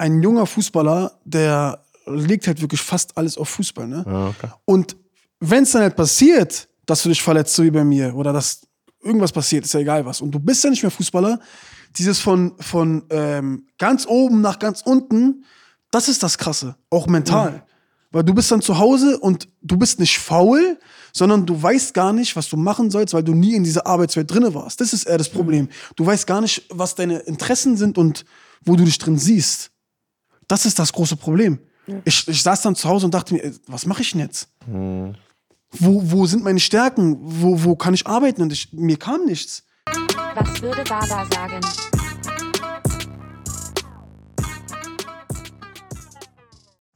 ein junger Fußballer, der legt halt wirklich fast alles auf Fußball. Ne? Ja, okay. Und wenn es dann halt passiert, dass du dich verletzt, so wie bei mir, oder dass irgendwas passiert, ist ja egal was, und du bist ja nicht mehr Fußballer, dieses von, von ähm, ganz oben nach ganz unten, das ist das Krasse, auch mental. Weil du bist dann zu Hause und du bist nicht faul, sondern du weißt gar nicht, was du machen sollst, weil du nie in dieser Arbeitswelt drinne warst. Das ist eher das Problem. Du weißt gar nicht, was deine Interessen sind und wo du dich drin siehst. Das ist das große Problem. Ich, ich saß dann zu Hause und dachte mir, was mache ich denn jetzt? Wo, wo sind meine Stärken? Wo, wo kann ich arbeiten? Und ich, mir kam nichts. Was würde Baba sagen?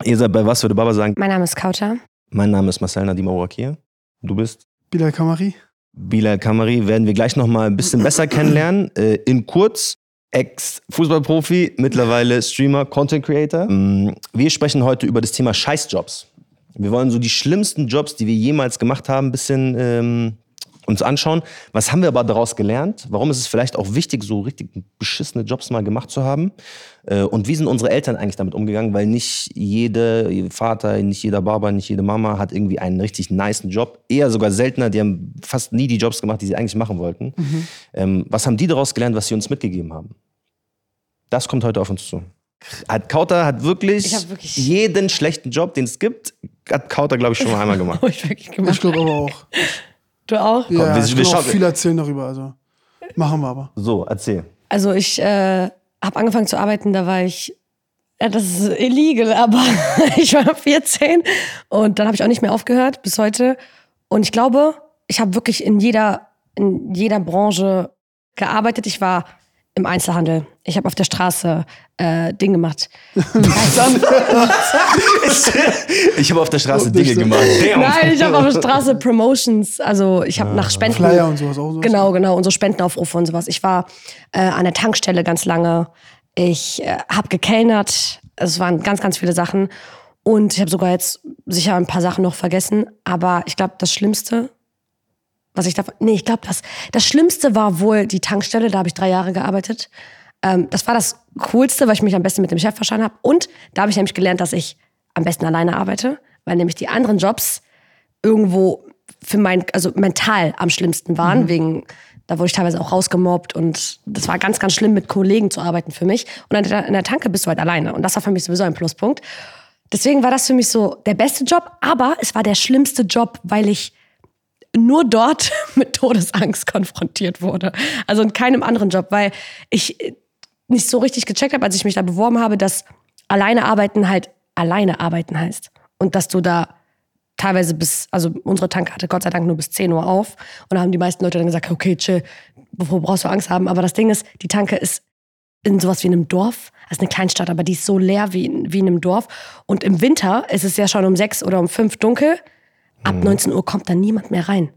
Ihr seid bei was, würde Baba sagen? Mein Name ist Kauter. Mein Name ist Marcel Nadim Ourakir. Du bist Bilal Kamari. Bilal Kamari. Werden wir gleich noch mal ein bisschen besser kennenlernen. Äh, in kurz, Ex-Fußballprofi, mittlerweile Streamer, Content Creator. Mm, Wir sprechen heute über das Thema Scheißjobs. Wir wollen so die schlimmsten Jobs, die wir jemals gemacht haben, ein bisschen ähm, uns anschauen. Was haben wir aber daraus gelernt? Warum ist es vielleicht auch wichtig, so richtig beschissene Jobs mal gemacht zu haben? Äh, Und wie sind unsere Eltern eigentlich damit umgegangen? Weil nicht jeder Vater, nicht jeder Baba, nicht jede Mama hat irgendwie einen richtig niceen Job. Eher sogar seltener, die haben fast nie die Jobs gemacht, die sie eigentlich machen wollten. Ähm, was haben die daraus gelernt, was sie uns mitgegeben haben? Das kommt heute auf uns zu. Hat Kauter hat wirklich, wirklich- jeden schlechten Job, den es gibt, hat Kauter, glaube ich, schon mal einmal gemacht. Ich wirklich gemacht. Ich glaube aber auch. Du auch? Ja, wir- ich wir kann auch viel erzählen darüber. Also machen wir aber. So, erzähl. Also ich äh, habe angefangen zu arbeiten, da war ich, ja, das ist illegal, aber ich war 14 und dann habe ich auch nicht mehr aufgehört bis heute. Und ich glaube, ich habe wirklich in jeder, in jeder Branche gearbeitet. Ich war im Einzelhandel. Ich habe auf der Straße äh, Ding gemacht. Ich habe auf der Straße Dinge so. gemacht. Damn. Nein, ich habe auf der Straße Promotions. Also ich habe nach Spenden. Flyer und sowas auch. Sowas. Genau, genau, unsere Spendenaufrufe und sowas. Ich war äh, an der Tankstelle ganz lange. Ich äh, habe gekellnert. Es waren ganz, ganz viele Sachen. Und ich habe sogar jetzt sicher ein paar Sachen noch vergessen. Aber ich glaube, das Schlimmste, was ich da. Nee, ich glaube, das, das Schlimmste war wohl die Tankstelle. Da habe ich drei Jahre gearbeitet. Ähm, das war das Coolste, weil ich mich am besten mit dem Chef verstanden habe. Und da habe ich nämlich gelernt, dass ich am besten alleine arbeite. Weil nämlich die anderen Jobs irgendwo für mein, also mental am schlimmsten waren, wegen, da wurde ich teilweise auch rausgemobbt und das war ganz, ganz schlimm, mit Kollegen zu arbeiten für mich. Und an der, in der Tanke bist du halt alleine. Und das war für mich sowieso ein Pluspunkt. Deswegen war das für mich so der beste Job, aber es war der schlimmste Job, weil ich nur dort mit Todesangst konfrontiert wurde. Also in keinem anderen Job, weil ich äh, nicht so richtig gecheckt habe, als ich mich da beworben habe, dass alleine arbeiten halt alleine arbeiten heißt. Und dass du da teilweise bis, also unsere Tanke hatte Gott sei Dank nur bis 10 Uhr auf. Und da haben die meisten Leute dann gesagt, okay, chill, wovor brauchst du Angst haben? Aber das Ding ist, die Tanke ist in sowas wie einem Dorf. Das ist eine Kleinstadt, aber die ist so leer wie wie in einem Dorf. Und im Winter ist es ja schon um sechs oder um fünf dunkel. Ab 19 Uhr kommt da niemand mehr rein.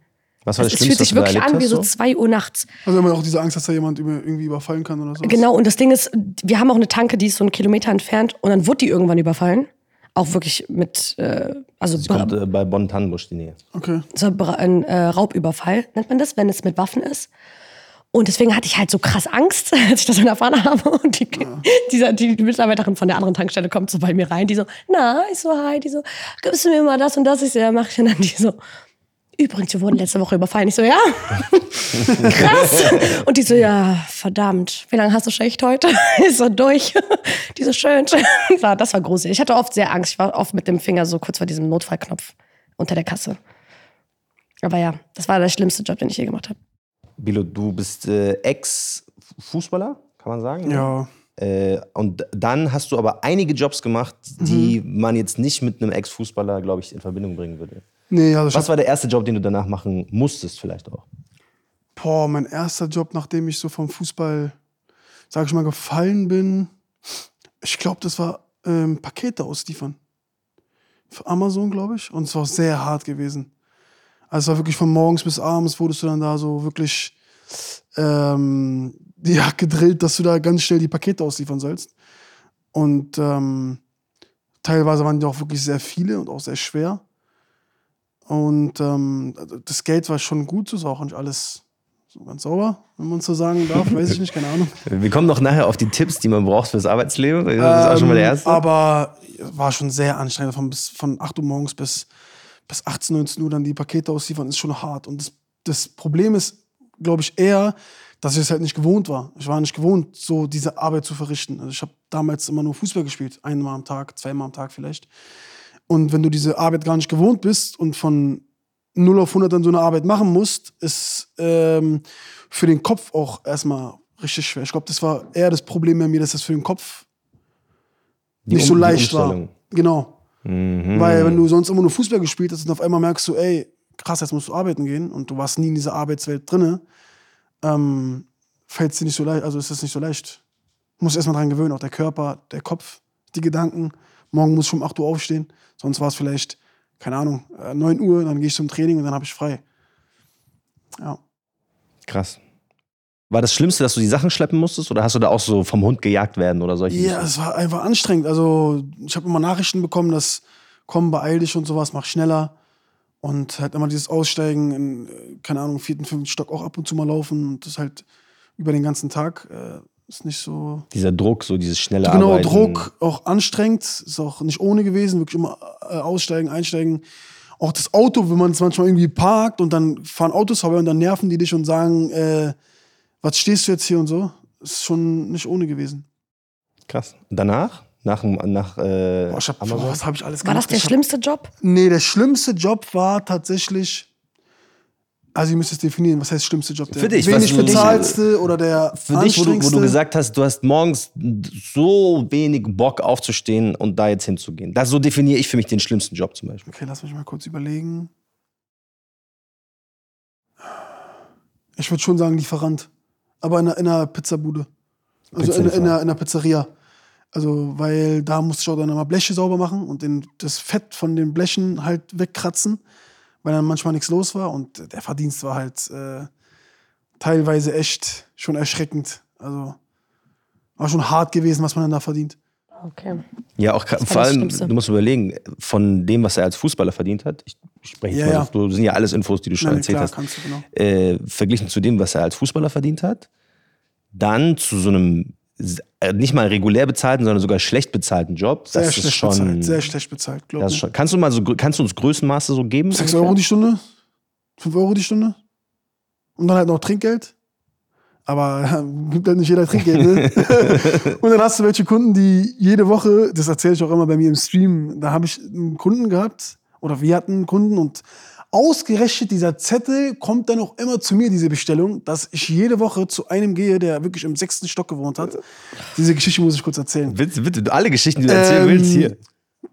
Was war Es, das es fühlt Schlimmste, sich wirklich an wie so zwei Uhr nachts. Also immer auch diese Angst, dass da jemand irgendwie überfallen kann oder so. Genau, und das Ding ist, wir haben auch eine Tanke, die ist so einen Kilometer entfernt und dann wurde die irgendwann überfallen. Auch wirklich mit, äh, also Sie kommt äh, bei Bonn-Tannenbusch die Nähe. Okay. so ein äh, Raubüberfall, nennt man das, wenn es mit Waffen ist. Und deswegen hatte ich halt so krass Angst, als ich das dann erfahren habe. Und die, dieser, die Mitarbeiterin von der anderen Tankstelle kommt so bei mir rein, die so, na, ich so, hi, die so, gibst du mir mal das und das? Ich so, ja, mach ich. Und dann die so, übrigens, wir wurden letzte Woche überfallen. Ich so, ja, krass. Und die so, ja, verdammt, wie lange hast du Schicht heute? Ich so, durch. Die so, schön. War- Das war gruselig. Ich hatte oft sehr Angst. Ich war oft mit dem Finger so kurz vor diesem Notfallknopf unter der Kasse. Aber ja, das war der schlimmste Job, den ich je gemacht habe. Bilo, du bist äh, Ex-Fußballer, kann man sagen? ne? Ja. Äh, und dann hast du aber einige Jobs gemacht, die man jetzt nicht mit einem Ex-Fußballer, glaube ich, in Verbindung bringen würde. Nee, also Was war der erste Job, den du danach machen musstest, vielleicht auch? boah, mein erster Job, nachdem ich so vom Fußball, sag ich mal, gefallen bin, ich glaube, das war ähm, Pakete ausliefern. Für Amazon, glaube ich. Und es war sehr hart gewesen. Also es war wirklich von morgens bis abends wurdest du dann da so wirklich ähm, ja, gedrillt, dass du da ganz schnell die Pakete ausliefern sollst. Und ähm, teilweise waren die auch wirklich sehr viele und auch sehr schwer. Und ähm, das Geld war schon gut, so ist auch nicht alles so ganz sauber, wenn man so sagen darf, weiß ich nicht, keine Ahnung. Wir kommen noch nachher auf die Tipps, die man braucht fürs Arbeitsleben. Das ist auch schon mal der Ähm, erste. Aber war schon sehr anstrengend, von, bis, von 8 Uhr morgens bis, bis 18, 19 Uhr dann die Pakete ausliefern, ist schon hart. Und das, das Problem ist, glaube ich, eher, dass ich es halt nicht gewohnt war. Ich war nicht gewohnt, so diese Arbeit zu verrichten. Also ich habe damals immer nur Fußball gespielt, einmal am Tag, zweimal am Tag vielleicht. Und wenn du diese Arbeit gar nicht gewohnt bist und von 0 auf 100 dann so eine Arbeit machen musst, ist ähm, für den Kopf auch erstmal richtig schwer. Ich glaube, das war eher das Problem bei mir, dass das für den Kopf Die nicht Um- so leicht war. Genau. Mhm. Weil wenn du sonst immer nur Fußball gespielt hast und auf einmal merkst du, ey, krass, jetzt musst du arbeiten gehen und du warst nie in dieser Arbeitswelt drinne, ähm, fällt es dir nicht so leicht, also ist es nicht so leicht. Du musst erstmal dran gewöhnen, auch der Körper, der Kopf, die Gedanken. Morgen muss ich um 8 Uhr aufstehen, sonst war es vielleicht, keine Ahnung, äh, 9 Uhr, dann gehe ich zum Training und dann habe ich frei. Ja. Krass. War das Schlimmste, dass du die Sachen schleppen musstest oder hast du da auch so vom Hund gejagt werden oder solche Ja, es war einfach anstrengend. Also, ich habe immer Nachrichten bekommen, dass komm, beeil dich und sowas, mach schneller. Und halt immer dieses Aussteigen in, äh, keine Ahnung, vierten, fünften Stock auch ab und zu mal laufen. Und das halt über den ganzen Tag äh, ist nicht so. Dieser Druck, so dieses schnelle Genau, Arbeiten. Druck, auch anstrengend, ist auch nicht ohne gewesen, wirklich immer äh, aussteigen, einsteigen. Auch das Auto, wenn man es manchmal irgendwie parkt und dann fahren Autos vorbei und dann nerven die dich und sagen, äh, was stehst du jetzt hier und so, ist schon nicht ohne gewesen. Krass. Danach? Nach, nach äh, Boah, ich hab, Amazon? was habe ich alles War gemacht? das der Ich hab- schlimmste Job? Nee, der schlimmste Job war tatsächlich. Also, ihr müsst es definieren. Was heißt schlimmste Job? Der Für dich, wenig was bezahlste oder der Für dich, wo du, wo du gesagt hast, du hast morgens so wenig Bock aufzustehen und da jetzt hinzugehen. Das, so definiere ich für mich den schlimmsten Job zum Beispiel. Okay, lass mich mal kurz überlegen. Ich würde schon sagen Lieferant. Aber in einer, in einer Pizzabude. Also in, in, einer, in einer Pizzeria. Also, weil da musste ich auch dann immer Bleche sauber machen und den, das Fett von den Blechen halt wegkratzen, weil dann manchmal nichts los war. Und der Verdienst war halt äh, teilweise echt schon erschreckend. Also war schon hart gewesen, was man dann da verdient. Okay. Ja, auch vor allem, du musst überlegen, von dem, was er als Fußballer verdient hat, ich, spreche jetzt Ja, mal, ja. das- du das sind ja alles Infos, die du schon Nein, erzählt klar, hast, kannst du, genau. äh, verglichen zu dem, was er als Fußballer verdient hat, dann zu so einem äh, nicht mal regulär bezahlten, sondern sogar schlecht bezahlten Job. Sehr das ist schlecht schon, bezahlt, sehr schlecht bezahlt, glaube ist ich. Kannst du mal so, kannst du uns Größenmaße so geben? 6 ungefähr? Euro die Stunde? 5 Euro die Stunde? Und dann halt noch Trinkgeld? Aber gibt halt nicht jeder Trinkgeld, ne? und dann hast du welche Kunden, die jede Woche, das erzähle ich auch immer bei mir im Stream, da habe ich einen Kunden gehabt, oder wir hatten einen Kunden und ausgerechnet dieser Zettel kommt dann auch immer zu mir, diese Bestellung, dass ich jede Woche zu einem gehe, der wirklich im sechsten Stock gewohnt hat. Diese Geschichte muss ich kurz erzählen. Bitte, bitte, alle Geschichten, die du erzählen Ähm, willst, hier.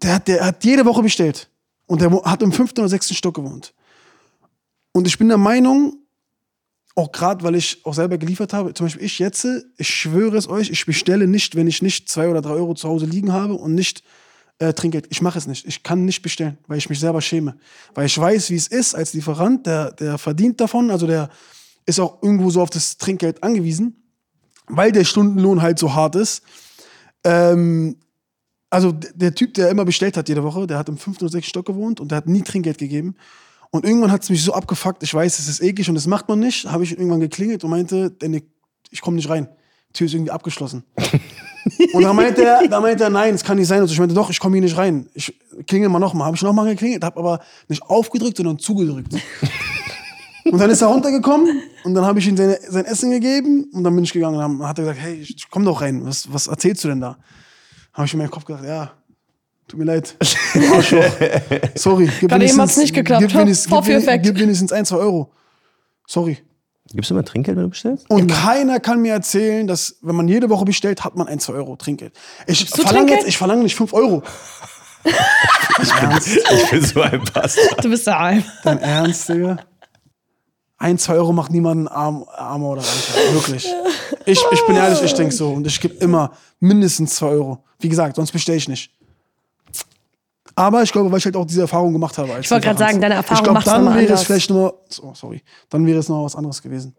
Der hat, der hat jede Woche bestellt. Und der hat im fünften oder sechsten Stock gewohnt. Und ich bin der Meinung, auch gerade weil ich auch selber geliefert habe, zum Beispiel ich jetzt, ich schwöre es euch, ich bestelle nicht, wenn ich nicht zwei oder drei Euro zu Hause liegen habe und nicht äh, Trinkgeld. Ich mache es nicht. Ich kann nicht bestellen, weil ich mich selber schäme. Weil ich weiß, wie es ist als Lieferant, der, der verdient davon, also der ist auch irgendwo so auf das Trinkgeld angewiesen, weil der Stundenlohn halt so hart ist. Ähm, also der Typ, der immer bestellt hat jede Woche, der hat im fünften oder sechsten Stock gewohnt und der hat nie Trinkgeld gegeben. Und irgendwann hat es mich so abgefuckt, ich weiß, es ist eklig und das macht man nicht, habe ich irgendwann geklingelt und meinte, ich komme nicht rein. Die Tür ist irgendwie abgeschlossen. und dann meinte er, da meinte er, nein, es kann nicht sein. Und ich meinte, doch, ich komme hier nicht rein. Ich klingel mal nochmal. Habe ich nochmal geklingelt, habe aber nicht aufgedrückt, sondern zugedrückt. Und dann ist er runtergekommen und dann habe ich ihm seine, sein Essen gegeben und dann bin ich gegangen. Und dann hat er gesagt, hey, ich- komm doch rein, was, was erzählst du denn da? Habe ich in meinem Kopf gedacht, ja, tut mir leid. Sorry. Gib Gerade eben wenigstens- hat's nicht geklappt. Gib, wenigstens, gib, Vorführeffekt. gib wenigstens ein, zwei Euro. Sorry. Gibst du immer Trinkgeld, wenn du bestellst? Und keiner kann mir erzählen, dass, wenn man jede Woche bestellt, hat man ein, zwei Euro Trinkgeld. Ich du verlange jetzt, ich verlange nicht fünf Euro. Ernst? Ich bin so ein Bastard. Du bist der Alm. Dein Ernst, Digga? Ein, zwei Euro macht niemanden arm, armer oder reicher. Wirklich. Ich, ich bin ehrlich, ich denke so. Und ich gebe immer mindestens zwei Euro. Wie gesagt, sonst bestelle ich nicht. Aber ich glaube, weil ich halt auch diese Erfahrung gemacht habe. Ich wollte gerade sagen, deine Erfahrung Ich glaube, macht's dann nochmal wäre es anders. vielleicht nur, oh, sorry, dann wäre es noch was anderes gewesen.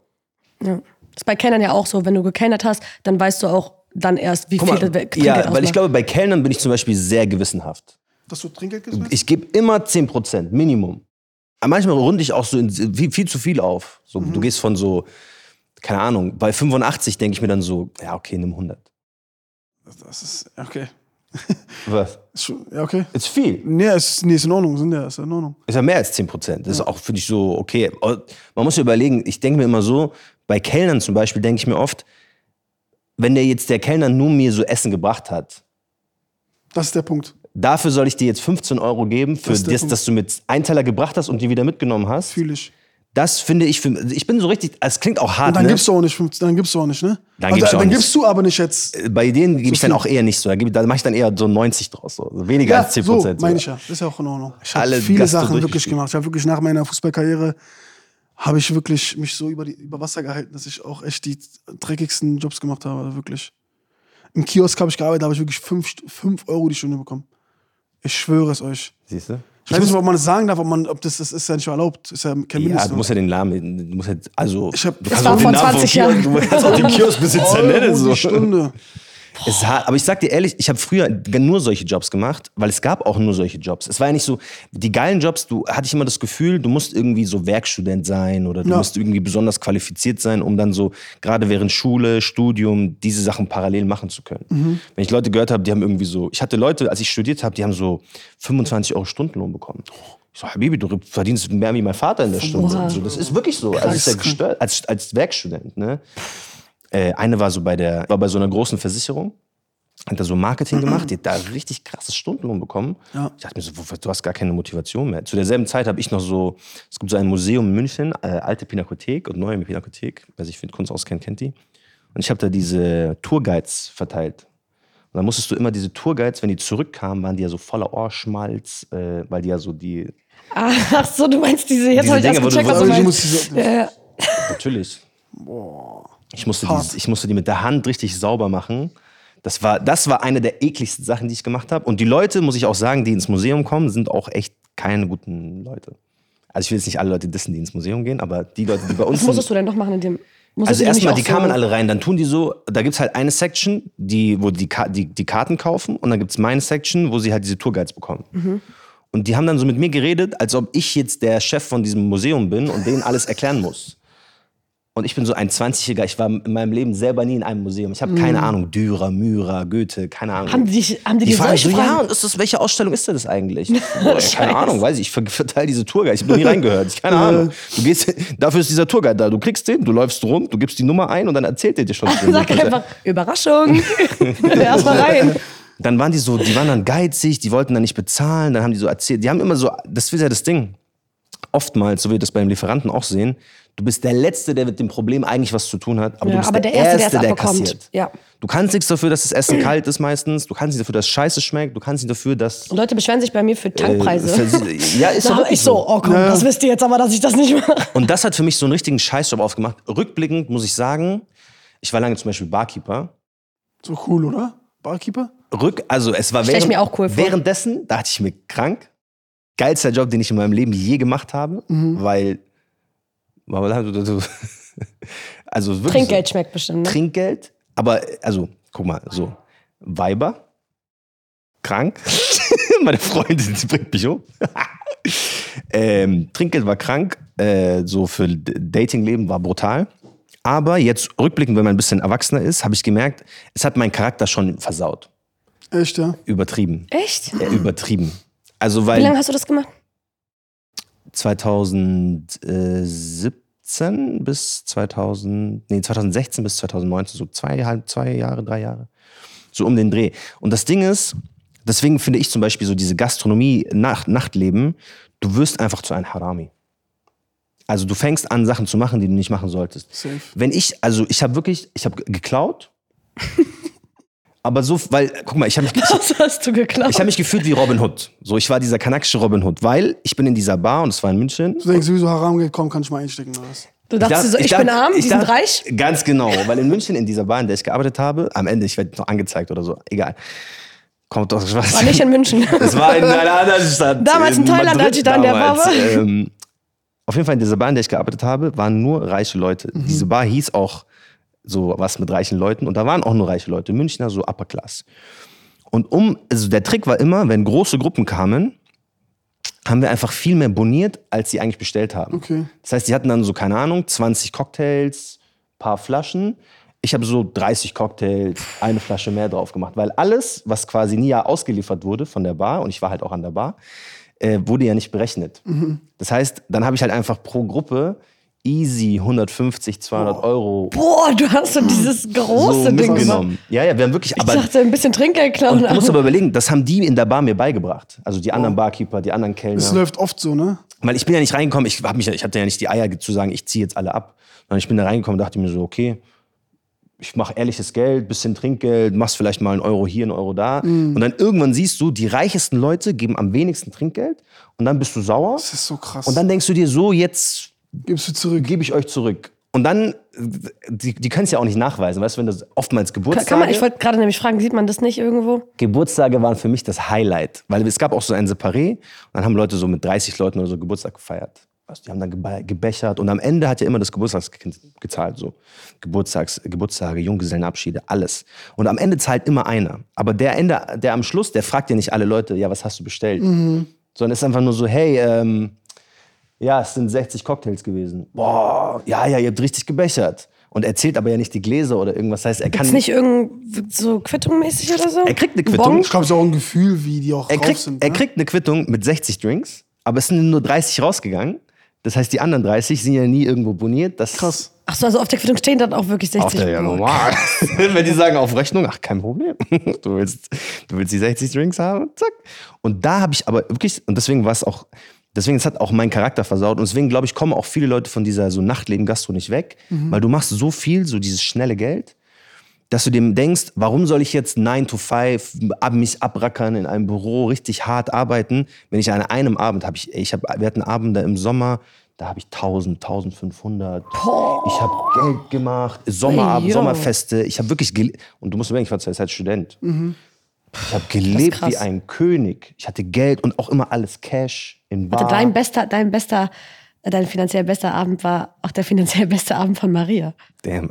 Ja. Das ist bei Kellnern ja auch so. Wenn du gekellnert hast, dann weißt du auch dann erst, wie Guck viel mal, das Trinkgeld ja, weil ich glaube, bei Kellnern bin ich zum Beispiel sehr gewissenhaft. Dass du Trinkgeld gibst? Ich gebe immer 10%, Minimum. Aber manchmal runde ich auch so in, viel, viel zu viel auf. So, Du gehst von so keine Ahnung, bei 85 denke ich mir dann so, ja, okay, nimm 100. Das ist, okay. Was? Ja, okay. Ist viel. Nee, ist, nee, ist in Ordnung, sind ja, ist ja in Ordnung. Ist ja mehr als 10 Prozent. Das ist auch, finde ich, so okay. Man muss ja überlegen, ich denke mir immer so, bei Kellnern zum Beispiel denke ich mir oft, wenn der jetzt der Kellner nur mir so Essen gebracht hat, Das ist der Punkt. dafür soll ich dir jetzt 15 Euro geben, für Das das, dass du mit Einteiler gebracht hast und die wieder mitgenommen hast. Fühle ich. Das finde ich, für, ich bin so richtig, es klingt auch hart, Und dann ne? gibst du auch nicht, 15 dann gibst du auch nicht, ne? Dann Also, gibst dann nicht. gibst du aber nicht jetzt. bei denen gebe ich dann auch eher nicht so. Da, da mache ich dann eher so 90 draus. So. Also Weniger Ja, als 10 so, Prozent. meine ich ja. Das ist ja auch in Ordnung. Ich habe viele Gastro Sachen wirklich gemacht. Ich habe wirklich nach meiner Fußballkarriere habe ich wirklich mich so über, die, über Wasser gehalten, dass ich auch echt die dreckigsten Jobs gemacht habe. Also wirklich. Im Kiosk habe ich gearbeitet, da habe ich wirklich 5 fünf Euro die Stunde bekommen. Ich schwöre es euch. Siehst du? Ich weiß nicht, ob man das sagen darf, ob, man, ob das, das ist ja nicht erlaubt. Ist ja kein Ja, Mindestlohn. du musst ja den Namen, du musst ja, also, Ich hab- du Das war vor Namen vom 20 Kiosk- Jahren. Du kannst auch den Kioskbesitzer nennen. So. Stunde. Es ist hart, aber ich sag dir ehrlich, ich habe früher nur solche Jobs gemacht, weil es gab auch nur solche Jobs. Es war ja nicht so, die geilen Jobs, du hatte ich immer das Gefühl, du musst irgendwie so Werkstudent sein oder du Ja. musst irgendwie besonders qualifiziert sein, um dann so, gerade während Schule, Studium, diese Sachen parallel machen zu können. Mhm. Wenn ich Leute gehört habe, die haben irgendwie so, ich hatte Leute, als ich studiert habe, die haben so 25 Euro Stundenlohn bekommen. Ich so, Habibi, du verdienst mehr wie mein Vater in der Stunde. Oha. So, das ist wirklich so. Also, ist ja gestört, als, als Werkstudent. Ne? Äh, eine war so bei der, war bei so einer großen Versicherung, hat da so Marketing gemacht, die hat da richtig krasses Stundenlohn bekommen. Ja. Ich dachte mir so, du hast gar keine Motivation mehr. Zu derselben Zeit habe ich noch so, es gibt so ein Museum in München, äh, alte Pinakothek und neue Pinakothek, wer sich mit Kunst auskennt, kennt die. Und ich habe da diese Tourguides verteilt. Und dann musstest du immer diese Tourguides, wenn die zurückkamen, waren die ja so voller Ohrschmalz, äh, weil die ja so die, Ach so, du meinst diese, jetzt habe ich erst gecheckt, was du ich meinst. Ja, ja. Natürlich. Ich musste, die, ich musste die mit der Hand richtig sauber machen. Das war, das war eine der ekligsten Sachen, die ich gemacht habe. Und die Leute, muss ich auch sagen, die ins Museum kommen, sind auch echt keine guten Leute. Also ich will jetzt nicht alle Leute dissen, die ins Museum gehen, aber die Leute, die bei uns Was sind. musstest du denn noch machen in dem? Also erstmal, die kamen alle rein, dann tun die so, da gibt's halt eine Section, die, wo die, Ka- die, die Karten kaufen und dann gibt's meine Section, wo sie halt diese Tourguides bekommen. Mhm. Und die haben dann so mit mir geredet, als ob ich jetzt der Chef von diesem Museum bin und denen alles erklären muss. Und ich bin so ein 20-Jähriger, ich war in meinem Leben selber nie in einem Museum. Ich habe keine Ahnung, Dürer, Myra, Goethe, keine Ahnung. Mhm. Haben die, haben die, Die fragen so, ja, und ist das, welche Ausstellung ist das eigentlich? Boah, keine. Ahnung, weiß ich, ich ver- verteile diese Tourguide, ich habe noch nie reingehört, ich, keine Ahnung. Du gehst, dafür ist dieser Tourguide da, du kriegst den, du läufst rum, du gibst die Nummer ein und dann erzählt er dir schon. Sag einfach, Überraschung. Erstmal rein. Dann waren die so, die waren dann geizig, die wollten dann nicht bezahlen, dann haben die so erzählt, die haben immer so, das ist ja das Ding, oftmals, so wie wir das beim Lieferanten auch sehen, du bist der Letzte, der mit dem Problem eigentlich was zu tun hat, aber Ja, du bist aber der, der Erste, der der, kassiert. Ja. Du kannst nichts dafür, dass das Essen kalt ist meistens, du kannst nicht dafür, dass es scheiße schmeckt, du kannst nicht dafür, dass... Und Leute beschweren sich bei mir für Tankpreise. Äh, versi- ja, ist da ich so, oh komm, das wisst ihr jetzt aber, dass ich das nicht mache. Und das hat für mich so einen richtigen Scheißjob aufgemacht. Rückblickend muss ich sagen, ich war lange zum Beispiel Barkeeper. So cool, oder? Barkeeper? Rück, also es war Stell ich während, mir auch cool vor. währenddessen, da hatte ich mir krank. Geilster Job, den ich in meinem Leben je gemacht habe, Mhm. weil, also wirklich Trinkgeld so, schmeckt bestimmt. Ne? Trinkgeld, aber also guck mal, so Weiber, krank, meine Freundin, die bringt mich um. ähm, Trinkgeld war krank, äh, so für Datingleben war brutal. Aber jetzt rückblickend, wenn man ein bisschen erwachsener ist, habe ich gemerkt, es hat meinen Charakter schon versaut. Echt, ja? Übertrieben. Echt? Ja, übertrieben. Also Wie weil lange hast du das gemacht? 2017 bis 2000, nee, 2016 bis 2019, so zwei, zwei Jahre, drei Jahre. So um den Dreh. Und das Ding ist, deswegen finde ich zum Beispiel so diese Gastronomie, Nacht, Nachtleben, du wirst einfach zu einem Harami. Also du fängst an, Sachen zu machen, die du nicht machen solltest. Safe. Wenn ich, also ich habe wirklich, ich habe geklaut, aber so, weil, guck mal, ich habe mich, ich, Was hast du geklaut? ich habe mich gefühlt wie Robin Hood. So, ich war dieser kanakische Robin Hood, weil ich bin in dieser Bar und es war in München. Du denkst sowieso, Haramgeld, komm, kann ich mal einstecken oder was? du dachtest dacht- so, ich, bin dacht- arm, die sind dacht- reich. Ganz genau, weil in München, in dieser Bar, in der ich gearbeitet habe, am Ende, ich werde noch angezeigt oder so, egal. Kommt doch Spaß. War nicht in München. Es war in einer anderen Stadt. Damals in Thailand, als ich da in der Bar war. Ähm, auf jeden Fall in dieser Bar, in der ich gearbeitet habe, waren nur reiche Leute. Mhm. Diese Bar hieß auch so was mit reichen Leuten und da waren auch nur reiche Leute. Münchner, so Upper Class. Und um, also der Trick war immer, wenn große Gruppen kamen, haben wir einfach viel mehr boniert, als sie eigentlich bestellt haben. Okay. Das heißt, die hatten dann so, keine Ahnung, 20 Cocktails, paar Flaschen. Ich habe so 30 Cocktails, eine Flasche mehr drauf gemacht, weil alles, was quasi nie ausgeliefert wurde von der Bar, und ich war halt auch an der Bar, äh, wurde ja nicht berechnet. Das heißt, dann habe ich halt einfach pro Gruppe easy 150, 200 Euro Boah, du hast so dieses große so Ding gemacht. mitgenommen. Ja, ja, wir haben wirklich, Ich aber dachte, ein bisschen Trinkgeld klauen. du musst aber überlegen, das haben die in der Bar mir beigebracht. Also die anderen Barkeeper, die anderen Kellner. läuft oft so, ne? Weil ich bin ja nicht reingekommen, ich, hab mich, ich hatte ja nicht die Eier zu sagen, ich ziehe jetzt alle ab. Sondern ich bin da reingekommen und dachte mir so, okay, ich mache ehrliches Geld, bisschen Trinkgeld, machst vielleicht mal einen Euro hier, einen Euro da. Mhm. Und dann irgendwann siehst du, die reichesten Leute geben am wenigsten Trinkgeld. Und dann bist du sauer. Das ist so krass. Und dann denkst du dir so, jetzt gibst du zurück. gebe ich euch zurück. Und dann, die, die können es ja auch nicht nachweisen. Weißt du, wenn das oftmals Geburtstage... Kann man, ich wollte gerade nämlich fragen, sieht man das nicht irgendwo? Geburtstage waren für mich das Highlight, weil es gab auch so ein Separé und dann haben Leute so mit 30 Leuten oder so Geburtstag gefeiert. Also die haben dann gebe- gebechert und am Ende hat ja immer das Geburtstagskind gezahlt, so Geburtstags, Geburtstage, Junggesellenabschiede, alles. Und am Ende zahlt immer einer. Aber der Ende, der am Schluss, der fragt ja nicht alle Leute, ja, was hast du bestellt? Sondern es ist einfach nur so, hey, ähm, ja, es sind 60 Cocktails gewesen. Boah, ja, ja, ihr habt richtig gebechert. Und erzählt aber ja nicht die Gläser oder irgendwas. Das heißt, er kann Ist nicht irgend so quittungmäßig oder so? Er kriegt eine Ein Quittung. Bon? Ich glaube, es ist auch ein Gefühl, wie die auch er drauf kriegt, sind. er ne? kriegt eine Quittung mit 60 Drinks, aber es sind nur 30 rausgegangen. Das heißt, die anderen 30 sind ja nie irgendwo boniert. Das Krass. Ach so, also auf der Quittung stehen dann auch wirklich 60 Auf der, ja, normal. Wenn die sagen auf Rechnung, ach, kein Problem. Du willst, du willst die 60 Drinks haben, zack. Und da habe ich aber wirklich, und deswegen war es auch, deswegen, es hat auch meinen Charakter versaut. Und deswegen, glaube ich, kommen auch viele Leute von dieser so Nachtleben-Gastro nicht weg, weil du machst so viel, so dieses schnelle Geld, dass du dem denkst, warum soll ich jetzt 9 to 5 ab, mich abrackern in einem Büro, richtig hart arbeiten, wenn ich an einem Abend habe, ich, ich hab, wir hatten Abende im Sommer, da habe ich 1000, 1500. Ich habe Geld gemacht, Sommerabend, Ey, yo. Sommerfeste. Ich habe wirklich und du musst überlegen, ich war zur Zeit Student. Ich habe gelebt wie ein König. Ich hatte Geld und auch immer alles Cash in Bar. Also dein bester, dein bester, äh, dein finanziell bester Abend war auch der finanziell beste Abend von Maria. Damn,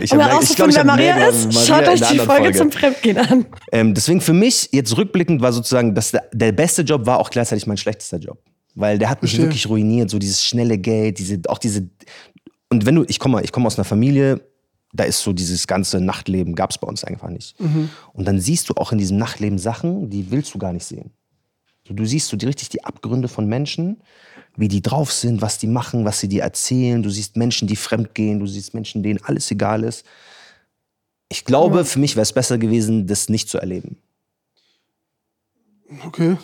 ich Um hab- ich glaub, ich wer Maria mehr ist, Maria schaut euch die anderen Folge, zum Fremdgehen an. Ähm, deswegen für mich, jetzt rückblickend, war sozusagen, dass der, der beste Job war auch gleichzeitig mein schlechtester Job. Weil der hat mich Verstehe. wirklich ruiniert, so dieses schnelle Geld, diese, auch diese. Und wenn du, ich komme ich komm aus einer Familie, da ist so dieses ganze Nachtleben, gab es bei uns einfach nicht. Und dann siehst du auch in diesem Nachtleben Sachen, die willst du gar nicht sehen. Du siehst so die, richtig die Abgründe von Menschen, wie die drauf sind, was die machen, was sie dir erzählen. Du siehst Menschen, die fremdgehen, du siehst Menschen, denen alles egal ist. Ich glaube, für mich wäre es besser gewesen, das nicht zu erleben. Okay.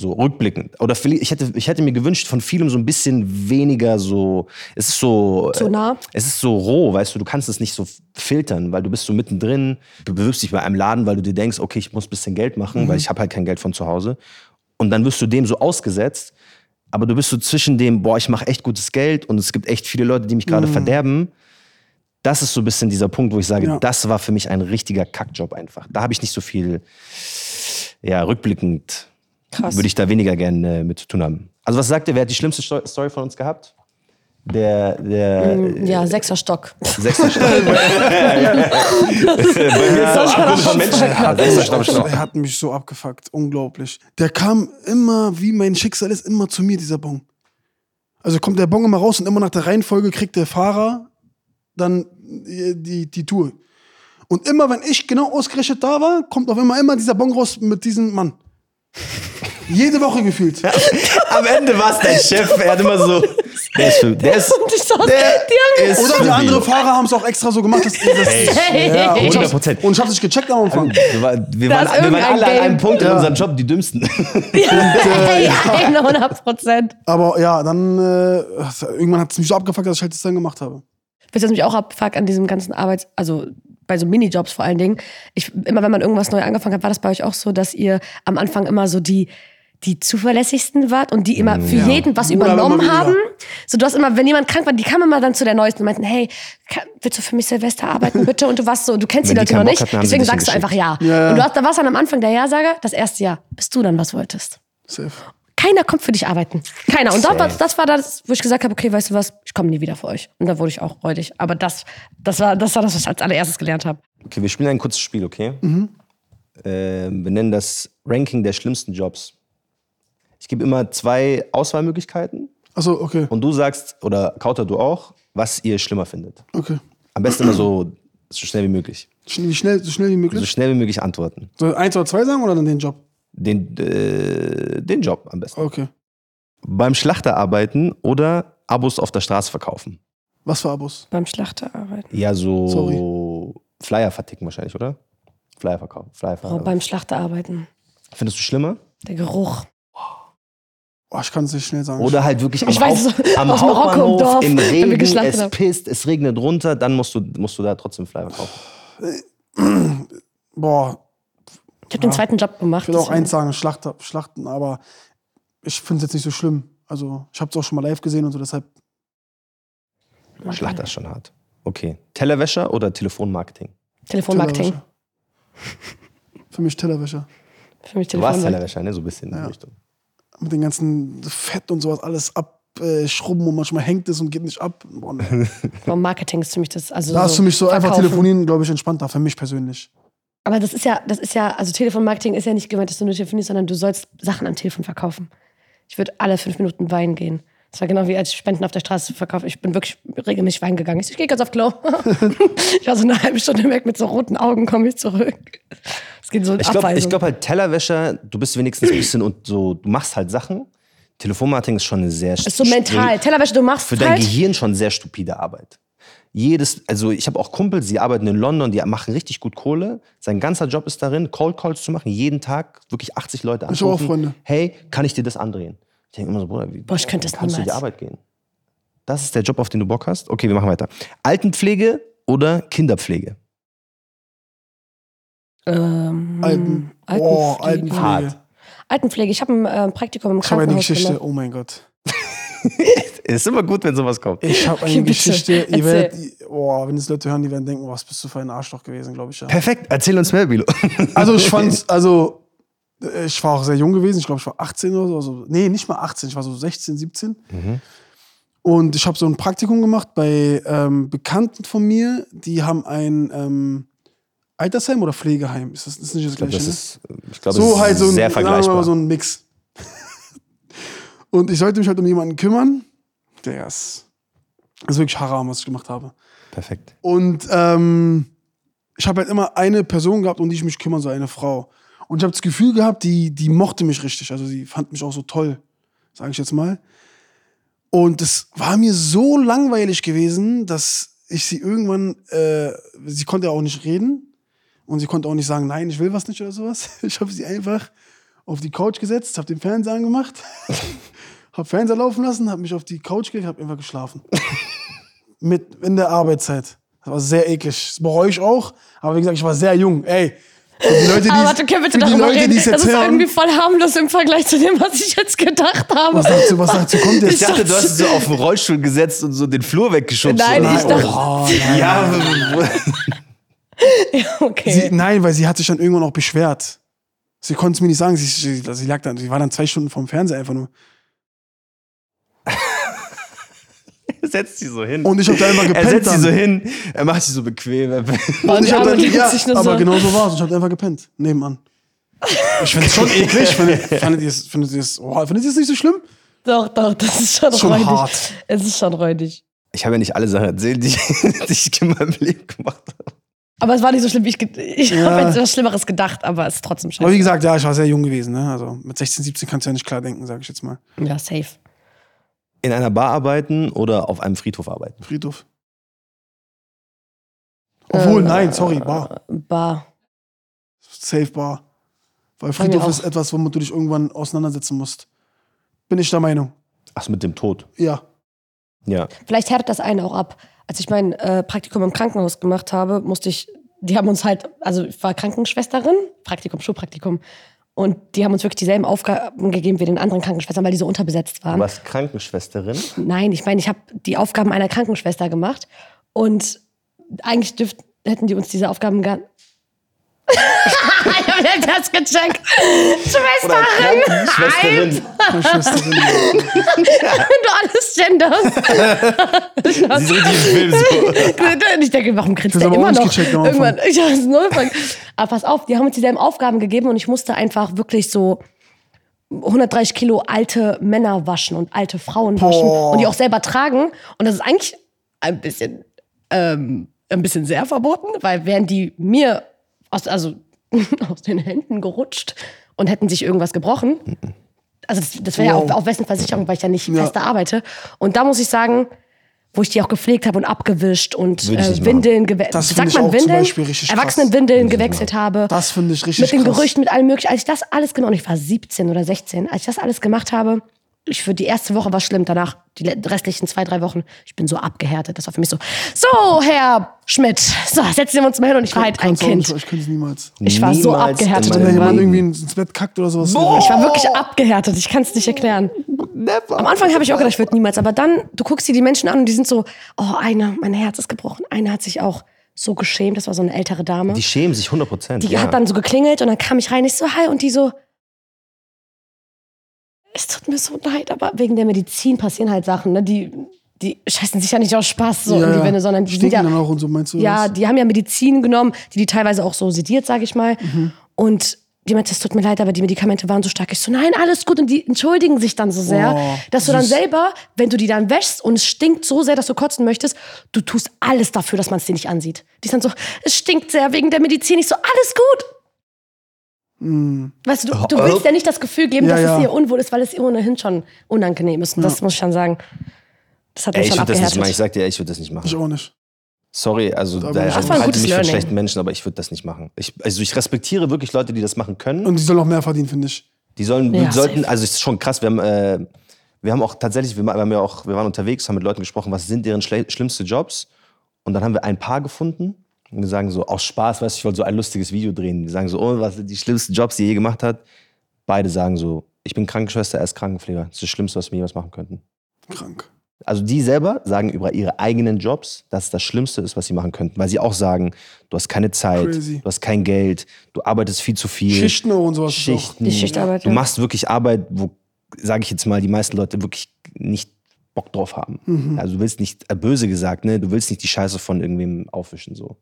So rückblickend. Oder ich hätte, ich hätte mir gewünscht, von vielem so ein bisschen weniger so. Es ist so. Zu nah? Es ist so roh, weißt du, du kannst es nicht so filtern, weil du bist so mittendrin, du bewirbst dich bei einem Laden, weil du dir denkst, okay, ich muss ein bisschen Geld machen, weil ich habe halt kein Geld von zu Hause. Und dann wirst du dem so ausgesetzt, aber du bist so zwischen dem, boah, ich mache echt gutes Geld und es gibt echt viele Leute, die mich gerade verderben. Das ist so ein bisschen dieser Punkt, wo ich sage, Ja. das war für mich ein richtiger Kackjob einfach. Da habe ich nicht so viel, ja, rückblickend Krass. würde ich da weniger gerne äh, mit zu tun haben. Also was sagt ihr, wer hat die schlimmste Sto- Story von uns gehabt? Der, der Ja, sechster Stock. sechste Stock. Ja, sechster Stock, Stock. Er hat mich so abgefuckt. Unglaublich. Der kam immer, wie mein Schicksal ist, immer zu mir, dieser Bon. Also kommt der Bon immer raus und immer nach der Reihenfolge kriegt der Fahrer dann die, die, die Tour. Und immer, wenn ich genau ausgerechnet da war, kommt auf immer immer dieser Bon raus mit diesem Mann. Jede Woche gefühlt. Am Ende war es dein Chef. Er hat immer so. Der ist für. Der ist. Und ich saß, Der ist Oder die andere. Fahrer haben es auch extra so gemacht, dass das, Hey. ja, und ich 100 hab's- Prozent. Und ich hab's nicht gecheckt am Anfang. Wir, war, wir, waren, wir waren alle an einem Punkt in Ja. unserem Job, die dümmsten. hey, 100 Prozent. Aber ja, dann äh, irgendwann hat es mich so abgefuckt, dass ich halt das dann gemacht habe. Wisst ihr, was mich auch abfuckt an diesem ganzen Arbeits-, also bei so Minijobs vor allen Dingen. Ich, immer wenn man irgendwas neu angefangen hat, war das bei euch auch so, dass ihr am Anfang immer so die, die zuverlässigsten wart und die immer für Ja. jeden was übernommen haben. So, du hast immer, wenn jemand krank war, die kamen immer dann zu der Neuesten und meinten, hey, kann, willst du für mich Silvester arbeiten, bitte? Und du warst so, du kennst Wenn die Leute noch nicht. Hatten, Deswegen sagst du einfach ja. Ja. Und du hast, da warst dann am Anfang der Ja-Sager, das erste Jahr, bis du dann was wolltest. Safe. Keiner kommt für dich arbeiten. Keiner. Und das war, Safe. das war das, wo ich gesagt habe, okay, weißt du was, ich komme nie wieder für euch. Und da wurde ich auch räudig. Aber das, das, war, das war das, was ich als allererstes gelernt habe. Okay, wir spielen ein kurzes Spiel, okay? Ähm, wir nennen das Ranking der schlimmsten Jobs. Ich gebe immer zwei Auswahlmöglichkeiten Achso, okay. Und du sagst, oder Kauter, du auch, was ihr schlimmer findet. Okay. Am besten immer so, so schnell wie möglich. Sch- Wie schnell, so schnell wie So möglich. schnell wie möglich antworten. Soll ich eins oder zwei sagen oder dann den Job? Den, äh, den Job am besten. Okay. Beim Schlachter arbeiten oder Abos auf der Straße verkaufen. Was für Abos? Beim Schlachter arbeiten. Ja, so Sorry. Flyer verticken wahrscheinlich, oder? Flyer verkaufen. Flyer Oh, verkaufen. beim Schlachter arbeiten. Findest du schlimmer? Der Geruch. Oh, ich kann es nicht schnell sagen. Oder halt wirklich am, Ich weiß Haupt, es am aus Marokko im Hauptbahnhof Dorf, im wenn wir Regen, es haben. pisst, es regnet runter, dann musst du, musst du da trotzdem Flyer verkaufen. Boah, Ich habe den zweiten Job gemacht. ich will auch eins sagen, Schlachter, Schlachten, aber ich finde es jetzt nicht so schlimm. Also, ich habe es auch schon mal live gesehen und so, deshalb Schlachter ist schon hart. Okay. Tellerwäscher oder Telefonmarketing? Telefonmarketing. Tellerwäscher. Für mich Tellerwäscher. Für mich Du warst. Tellerwäscher, ne? So ein bisschen in die Ja. Richtung. Mit den ganzen Fett und sowas alles abschrubben und manchmal hängt es und geht nicht ab. Boah, nee. Aber Marketing ist für mich das. Also Da ist für mich so einfach telefonieren, glaube ich, entspannter, für mich persönlich. Aber das ist ja, das ist ja, also Telefonmarketing ist ja nicht gemeint, dass du nur telefonierst, sondern du sollst Sachen am Telefon verkaufen. Ich würde alle fünf Minuten Wein gehen. Das war genau wie als ich Spenden auf der Straße verkaufe. Ich bin wirklich regelmäßig Wein gegangen. Ich, so, ich gehe ganz auf Klo. ich war so eine halbe Stunde weg mit so roten Augen, komme ich zurück. Es geht so Ich glaube glaub halt Tellerwäscher, du bist wenigstens ein bisschen und so, du machst halt Sachen. Telefonmarketing ist schon eine sehr ist so mental. Tellerwäsche, du machst für dein halt. Gehirn schon sehr stupide Arbeit. Jedes, also ich habe auch Kumpels, die arbeiten in London, die machen richtig gut Kohle. Sein ganzer Job ist darin, Cold Calls zu machen, jeden Tag wirklich 80 Leute Ich hab auch anrufen. Freunde. Hey, kann ich dir das andrehen? Ich denke immer so, Bruder, wie Boah, ich könnte das kannst du niemals. die Arbeit gehen? Das ist der Job, auf den du Bock hast? Okay, wir machen weiter. Altenpflege oder Kinderpflege? Ähm, Alten, Altenpflege. oh, Altenpflege. Hart. Altenpflege. Ich habe ein äh, Praktikum im Ich habe eine Krankenhaus Geschichte, gemacht. oh mein Gott. Ist immer gut, wenn sowas kommt. Ich habe eine. Geschichte, ihr werdet, oh, wenn es Leute hören, die werden denken, was bist du für ein Arschloch gewesen, glaube ich, ja. Perfekt, erzähl uns mehr, Bilo. Also ich fand's, also ich war auch sehr jung gewesen, ich glaube, ich war 18 oder so. Also, nee, nicht mal 18, ich war so 16, 17. Und ich habe so ein Praktikum gemacht bei ähm, Bekannten von mir, die haben ein ähm, Altersheim oder Pflegeheim. Ist das, ist nicht das Ich glaube, gleiche? das ne? ist, ich glaub, so halt so ein, sehr mal vergleichbar. so ein Mix. Und ich sollte mich halt um jemanden kümmern, der ist, ist wirklich haram, was ich gemacht habe. Perfekt. Und ähm, ich habe halt immer eine Person gehabt, um die ich mich kümmern soll, eine Frau. Und ich habe das Gefühl gehabt, die, die mochte mich richtig. Also sie fand mich auch so toll, sage ich jetzt mal. Und es war mir so langweilig gewesen, dass ich sie irgendwann, äh, sie konnte ja auch nicht reden und sie konnte auch nicht sagen, nein, ich will was nicht oder sowas. Ich habe sie einfach auf die Couch gesetzt, habe den Fernseher angemacht, habe Fernseher laufen lassen, habe mich auf die Couch gelegt, habe einfach geschlafen. Mit in der Arbeitszeit. Das war sehr eklig. Das bereue ich auch. Aber wie gesagt, ich war sehr jung. Ey, die Leute, die Aber warte, können bitte die darüber Leute, reden? Das jetzt ist hören, irgendwie voll harmlos im Vergleich zu dem, was ich jetzt gedacht habe. was dazu, was dazu kommt Ich jetzt? dachte, du hast so auf den Rollstuhl gesetzt und so den Flur weggeschubst. Nein, oder? ich dachte- Oh, nein. Ja, okay. Sie, nein, weil sie hat sich dann irgendwann auch beschwert. Sie konnte es mir nicht sagen. Sie, sie, sie lag dann, sie war dann zwei Stunden vorm Fernseher einfach nur. setzt sie so hin. Und ich hab da einfach Er gepennt setzt sie dann. so hin, er macht sie so bequem. Und ich hab dann, ja, aber so. genau so war es. Ich hab einfach gepennt, nebenan. Ich finde es schon eklig. Findet, findet ihr es, findet oh, findet ihr es nicht so schlimm? Doch, doch, das ist schon, Schon räudig. hart. Es ist schon räudig. Ich habe ja nicht alle Sachen erzählt, die, die ich in meinem Leben gemacht habe. Aber es war nicht so schlimm, wie ich, ich Ja. habe jetzt was Schlimmeres gedacht, aber es ist trotzdem Aber wie scheiße. gesagt, ja, ich war sehr jung gewesen. Ne? Also mit 16, 17 kannst du ja nicht klar denken, sage ich jetzt mal. Ja, safe. In einer Bar arbeiten oder auf einem Friedhof arbeiten? Friedhof. Obwohl, Äh, nein, sorry, Bar. Bar. Safe Bar. Weil Friedhof ist etwas, womit du dich irgendwann auseinandersetzen musst. Bin ich der Meinung. Ach, mit dem Tod. Ja. Ja. Vielleicht härtet das einen auch ab. Als ich mein äh, Praktikum im Krankenhaus gemacht habe, musste ich, die haben uns halt, also ich war Krankenschwesterin, Praktikum, Schulpraktikum. Und die haben uns wirklich dieselben Aufgaben gegeben wie den anderen Krankenschwestern, weil die so unterbesetzt Du waren. warst Krankenschwesterin. Nein, ich meine, ich habe die Aufgaben einer Krankenschwester gemacht. Und eigentlich dürft, hätten die uns diese Aufgaben gar. Ich habe nicht das gecheckt. Schwesterin, Schwesterin. wenn du alles genderst. Sie ist richtig im Film so. Ich denke, warum hab ich aber immer noch? gecheckt. Irgendwann, ich hab's null Aber pass auf, die haben uns dieselben Aufgaben gegeben und ich musste einfach wirklich so 130 Kilo alte Männer waschen und alte Frauen waschen Boah. und die auch selber tragen. Und das ist eigentlich ein bisschen, ähm, ein bisschen sehr verboten, weil wären die mir aus, also aus den Händen gerutscht und hätten sich irgendwas gebrochen. Also das, das wäre ja Wow. auf, auf wessen Versicherung, weil ich ja nicht Ja. fest arbeite. Und da muss ich sagen, wo ich die auch gepflegt habe und abgewischt und äh. Windeln gewechselt. Sagt man Windeln? Krass. Erwachsenenwindeln gewechselt habe. Das finde ich richtig Mit den krass. Gerüchten, mit allem möglichen. Als ich das alles gemacht, und ich war 17 oder 16, als ich das alles gemacht habe, ich für die erste Woche war schlimm, danach die restlichen zwei, drei Wochen, ich bin so abgehärtet. Das war für mich so, so, Herr Schmidt, so, setzen wir uns mal hin und ich war halt ein Kind. nicht, Ich könnte es niemals. Ich war so Niemals abgehärtet in Wenn jemand irgendwie ins Bett kackt oder sowas. Ich war wirklich abgehärtet, ich kann es nicht erklären. Am Anfang habe ich auch gedacht, ich würde niemals, aber dann, du guckst dir die Menschen an und die sind so, oh, einer, mein Herz ist gebrochen. Einer hat sich auch so geschämt, das war so eine ältere Dame. Die schämen sich 100 Prozent. Die ja. hat dann so geklingelt und dann kam ich rein, ich so, hi, und die so, es tut mir so leid, aber wegen der Medizin passieren halt Sachen, ne? Die, die scheißen sich ja nicht aus Spaß so in die Wände, sondern die sind Stinken ja, dann auch und so, meinst du? ja, das? die haben ja Medizin genommen, die die teilweise auch so sediert, sage ich mal. Mhm. Und die meinte, es tut mir leid, aber die Medikamente waren so stark. Ich so, nein, alles gut. Und die entschuldigen sich dann so sehr, Oh, dass du dann selber, wenn du die dann wäschst und es stinkt so sehr, dass du kotzen möchtest, du tust alles dafür, dass man es dir nicht ansieht. Die ist dann so, es stinkt sehr wegen der Medizin. Ich so, alles gut. Weißt du, du, du willst ja nicht das Gefühl geben, Ja, dass ja. es ihr unwohl ist, weil es ihr ohnehin schon unangenehm ist. Und das muss ich schon sagen. Das hat Ey, mich ich schon würde das nicht abgehärtet. machen. Ich sag dir, ich würde das nicht machen. Ich auch nicht. Sorry, also da das halte mich für Learning. schlechten Menschen, aber ich würde das nicht machen. Ich, also ich respektiere wirklich Leute, die das machen können. Und die soll auch mehr verdienen, finde ich. Die sollen, Ja, die sollten, safe. also es ist schon krass, wir haben, äh, wir haben auch tatsächlich, wir, haben ja auch, wir waren unterwegs, haben mit Leuten gesprochen, was sind deren schlimmste Jobs? Und dann haben wir ein Paar gefunden und wir sagen so, aus Spaß, weißt du, ich wollte so ein lustiges Video drehen. Wir sagen so, oh, was sind die schlimmsten Jobs, die ihr je gemacht hat? Beide sagen so, ich bin Krankenschwester, er ist Krankenpfleger. Das ist das Schlimmste, was wir jemals machen könnten. Krank. Also die selber sagen über ihre eigenen Jobs, dass es das Schlimmste ist, was sie machen könnten. Weil sie auch sagen, du hast keine Zeit, Crazy. du hast kein Geld, du arbeitest viel zu viel. Schichten und sowas. Schichten. Die Schichtarbeit, Du machst wirklich Arbeit, wo, sage ich jetzt mal, die meisten Leute wirklich nicht Bock drauf haben. Mhm. Also du willst nicht, äh, böse gesagt, ne, du willst nicht die Scheiße von irgendwem aufwischen so.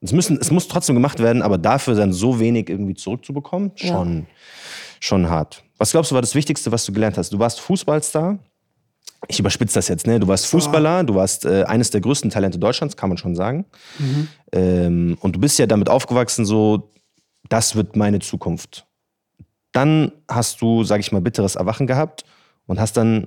Es, müssen, es muss trotzdem gemacht werden, aber dafür dann so wenig irgendwie zurückzubekommen, schon, schon hart. Was glaubst du, war das Wichtigste, was du gelernt hast? Du warst Fußballstar. Ich überspitze das jetzt, ne? Du warst Fußballer, du warst äh, eines der größten Talente Deutschlands, kann man schon sagen. Ähm, und du bist ja damit aufgewachsen, so, das wird meine Zukunft. Dann hast du, sag ich mal, bitteres Erwachen gehabt und hast dann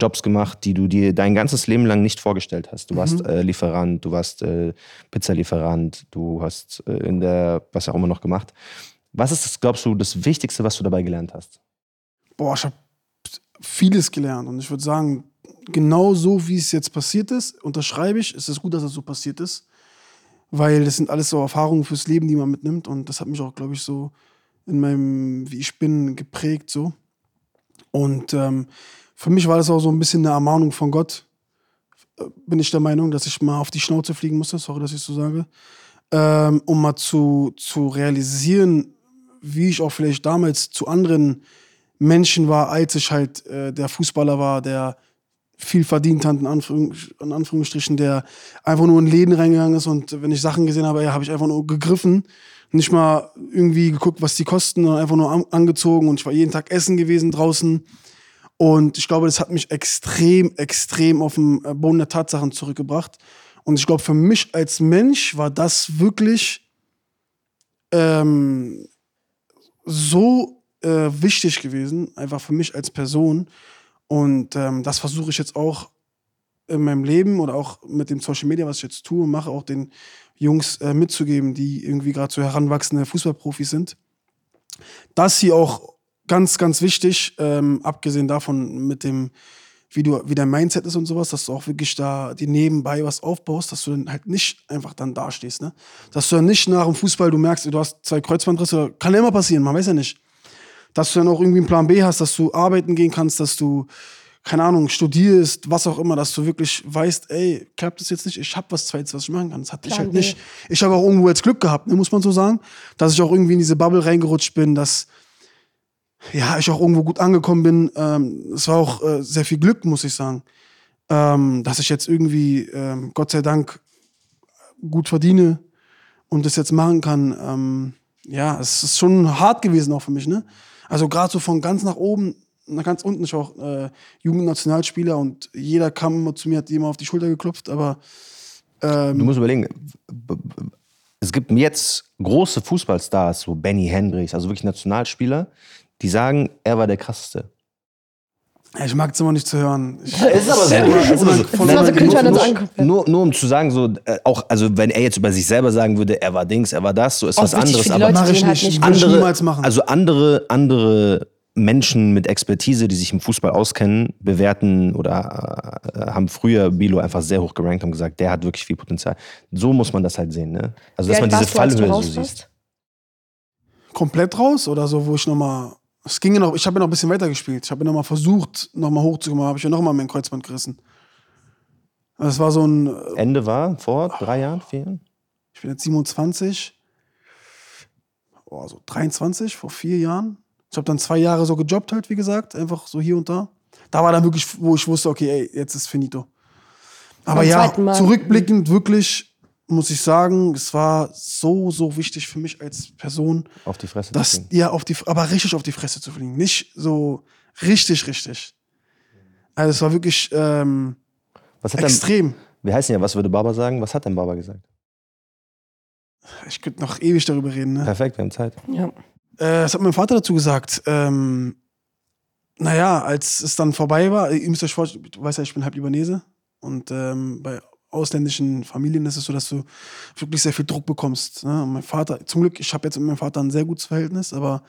Jobs gemacht, die du dir dein ganzes Leben lang nicht vorgestellt hast. Du warst äh, Lieferant, du warst äh, Pizzalieferant, du hast äh, in der, was auch immer noch gemacht. Was ist, das, glaubst du, das Wichtigste, was du dabei gelernt hast? Boah, ich habe vieles gelernt. Und ich würde sagen, genau so, wie es jetzt passiert ist, unterschreibe ich, ist es gut, dass es so passiert ist. Weil das sind alles so Erfahrungen fürs Leben, die man mitnimmt. Und das hat mich auch, glaube ich, so in meinem, wie ich bin, geprägt. so. Und ähm, für mich war das auch so ein bisschen eine Ermahnung von Gott. Äh, Bin ich der Meinung, dass ich mal auf die Schnauze fliegen musste, sorry, dass ich so sage. Ähm, um mal zu, zu realisieren, wie ich auch vielleicht damals zu anderen Menschen war, als ich halt äh, der Fußballer war, der viel verdient hat, in, Anführung, in Anführungsstrichen, der einfach nur in Läden reingegangen ist und wenn ich Sachen gesehen habe, ja, habe ich einfach nur gegriffen, nicht mal irgendwie geguckt, was die kosten, sondern einfach nur an, angezogen und ich war jeden Tag essen gewesen draußen. Und ich glaube, das hat mich extrem, extrem auf den Boden der Tatsachen zurückgebracht. Und ich glaube, für mich als Mensch war das wirklich ähm, so äh, wichtig gewesen, einfach für mich als Person. Und ähm, das versuche ich jetzt auch in meinem Leben oder auch mit dem Social Media, was ich jetzt tue, mache, auch den Jungs äh, mitzugeben, die irgendwie gerade so heranwachsende Fußballprofis sind. Das hier auch ganz, ganz wichtig, ähm, abgesehen davon mit dem, wie, du, wie dein Mindset ist und sowas, dass du auch wirklich da dir nebenbei was aufbaust, dass du dann halt nicht einfach dann dastehst. Ne? Dass du dann nicht nach dem Fußball, du merkst, du hast zwei Kreuzbandrisse, kann ja immer passieren, man weiß ja nicht. Dass du dann auch irgendwie einen Plan B hast, dass du arbeiten gehen kannst, dass du, keine Ahnung, studierst, was auch immer, dass du wirklich weißt, ey, klappt das jetzt nicht, ich habe was Zweites, was ich machen kann. Das hatte ich Plan halt B. nicht. Ich habe auch irgendwo jetzt Glück gehabt, ne, muss man so sagen, dass ich auch irgendwie in diese Bubble reingerutscht bin, dass ja, ich auch irgendwo gut angekommen bin. Ähm, es war auch äh, sehr viel Glück, muss ich sagen, ähm, dass ich jetzt irgendwie, ähm, Gott sei Dank, gut verdiene und das jetzt machen kann. Ähm, ja, es ist schon hart gewesen auch für mich, ne? Also gerade so von ganz nach oben nach ganz unten. Ich war auch äh, Jugendnationalspieler und jeder kam immer zu mir, hat immer auf die Schulter geklopft, aber Du musst überlegen, es gibt jetzt große Fußballstars, so Benny Hendricks, also wirklich Nationalspieler, die sagen, er war der krasseste. ich mag es immer nicht zu hören. Ich, ist aber so. Ist aber er. Nur, nur um zu sagen, so, äh, auch, also wenn er jetzt über sich selber sagen würde, er war Dings, er war das, so ist Auch was anderes. aber Leute, Mach ich halt nicht. nicht Würde ich andere, niemals machen. Also andere, andere Menschen mit Expertise, die sich im Fußball auskennen, bewerten oder äh, haben früher Bilo einfach sehr hoch gerankt und gesagt, der hat wirklich viel Potenzial. So muss man das halt sehen, ne? Also dass Wie man diese Fallhöhe so warst? komplett raus oder so, wo ich nochmal. Es ging ja noch, ich habe ja noch ein bisschen weiter gespielt. Ich habe ja nochmal versucht, nochmal hochzukommen, habe ich ja nochmal mein Kreuzband gerissen. Also Es war so ein, äh, Ende war vor drei Jahren, vier Jahren? ich bin jetzt 27, oh, so 23, vor vier Jahren. Ich habe dann zwei Jahre so gejobbt halt, wie gesagt, einfach so hier und da. Da war dann wirklich, wo ich wusste, okay, ey, jetzt ist finito. Aber ja, Mal. zurückblickend wirklich muss ich sagen, es war so, so wichtig für mich als Person, Auf die Fresse. das, zu ja, auf die, aber richtig auf die Fresse zu fliegen. Nicht so richtig, richtig. Also es war wirklich ähm, Was hat denn, extrem. wir heißen ja, was würde Baba sagen? Was hat denn Baba gesagt? Ich könnte noch ewig darüber reden. Ne? Perfekt, wir haben Zeit. Ja. Äh, das hat mein Vater dazu gesagt. Ähm, naja, als es dann vorbei war, ihr müsst euch vorstellen, du weißt ja, ich bin halb Libanese. Und ähm, bei ausländischen Familien ist es so, dass du wirklich sehr viel Druck bekommst. Ne? Mein Vater, zum Glück, ich habe jetzt mit meinem Vater ein sehr gutes Verhältnis, aber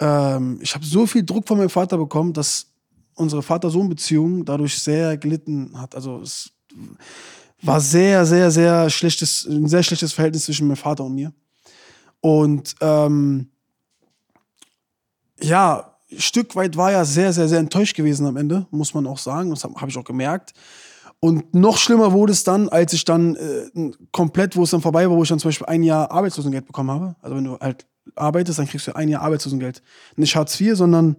ähm, ich habe so viel Druck von meinem Vater bekommen, dass unsere Vater-Sohn-Beziehung dadurch sehr gelitten hat. Also es war sehr, sehr, sehr schlechtes, ein sehr schlechtes Verhältnis zwischen meinem Vater und mir. Und ähm, ja, Stück weit war er sehr, sehr, sehr enttäuscht gewesen am Ende, muss man auch sagen. Das habe hab ich auch gemerkt. Und noch schlimmer wurde es dann, als ich dann äh, komplett, wo es dann vorbei war, wo ich dann zum Beispiel ein Jahr Arbeitslosengeld bekommen habe. Also wenn du halt arbeitest, dann kriegst du ein Jahr Arbeitslosengeld. Nicht Hartz IV, sondern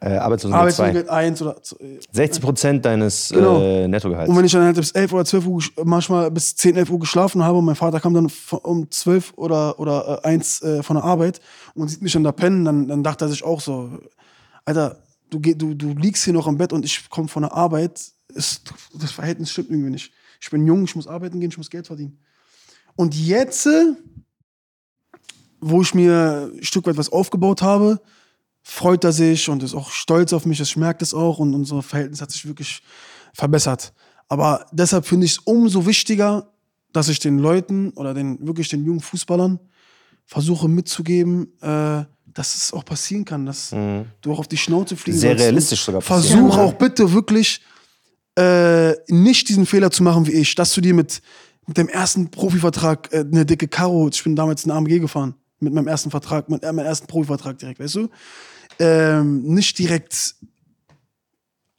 Äh, Arbeitslosengeld 2. Arbeitslosengeld 1 oder äh, 60 Prozent deines Genau. äh, Nettogehalts. Und wenn ich dann halt bis 11 oder 12 Uhr, gesch- manchmal bis 10, 11 Uhr geschlafen habe und mein Vater kam dann um 12 oder, oder äh, 1 äh, von der Arbeit und sieht mich dann da pennen, dann, dann dachte er sich auch so, Alter, du, du, du liegst hier noch im Bett und ich komme von der Arbeit, ist, das Verhältnis stimmt irgendwie nicht. Ich bin jung, ich muss arbeiten gehen, ich muss Geld verdienen. Und jetzt, äh, wo ich mir ein Stück weit was aufgebaut habe, freut er sich und ist auch stolz auf mich. Ich merke das auch und unser Verhältnis hat sich wirklich verbessert. Aber deshalb finde ich es umso wichtiger, dass ich den Leuten oder den wirklich den jungen Fußballern versuche mitzugeben, äh, dass es auch passieren kann, dass du auch auf die Schnauze fliegen Mhm. Sehr sollst. realistisch sogar passieren. Versuch Ja. auch bitte wirklich äh, nicht diesen Fehler zu machen wie ich, dass du dir mit, mit dem ersten Profivertrag äh, eine dicke Karo, ich bin damals in AMG gefahren, mit meinem ersten Vertrag, mit äh, meinem ersten Profivertrag direkt, weißt du? Ähm, nicht direkt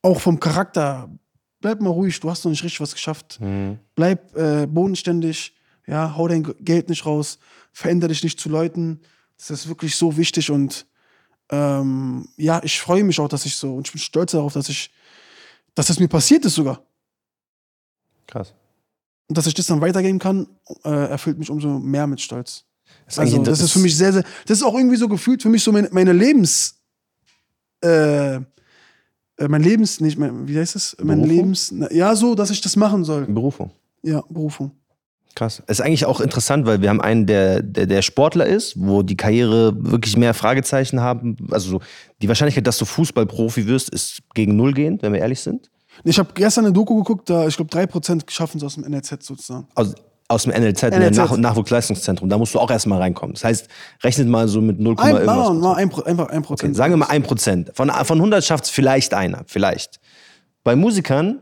auch vom Charakter, bleib mal ruhig, du hast noch nicht richtig was geschafft. Bleib äh, bodenständig, ja, hau dein Geld nicht raus, veränder dich nicht zu Leuten. Das ist wirklich so wichtig und ähm, ja, ich freue mich auch, dass ich so und ich bin stolz darauf, dass ich, dass das mir passiert ist sogar. Krass. Und dass ich das dann weitergeben kann, äh, erfüllt mich umso mehr mit Stolz. Das ist Also, das ist für mich sehr, sehr, das ist auch irgendwie so gefühlt für mich so meine, meine Lebens, äh, äh, mein Lebens, nicht, mein, wie heißt es? Mein Berufung? Lebens, ja, so, dass ich das machen soll. Berufung. Ja, Berufung. Krass. Ist eigentlich auch interessant, weil wir haben einen, der, der, der Sportler ist, wo die Karriere wirklich mehr Fragezeichen haben. Also so, die Wahrscheinlichkeit, dass du Fußballprofi wirst, ist gegen null gehend, wenn wir ehrlich sind. Ich habe gestern eine Doku geguckt, da, ich glaube, 3% schaffen es aus dem NLZ sozusagen. Aus, aus dem NLZ, NLZ. Nach Nachwuchsleistungszentrum. Da musst du auch erstmal reinkommen. Das heißt, rechnet mal so mit 0, Ein, irgendwas. mal, mal ein, einfach 1%. Okay, sagen wir mal 1%. Von, von 100 schafft es vielleicht einer, vielleicht. Bei Musikern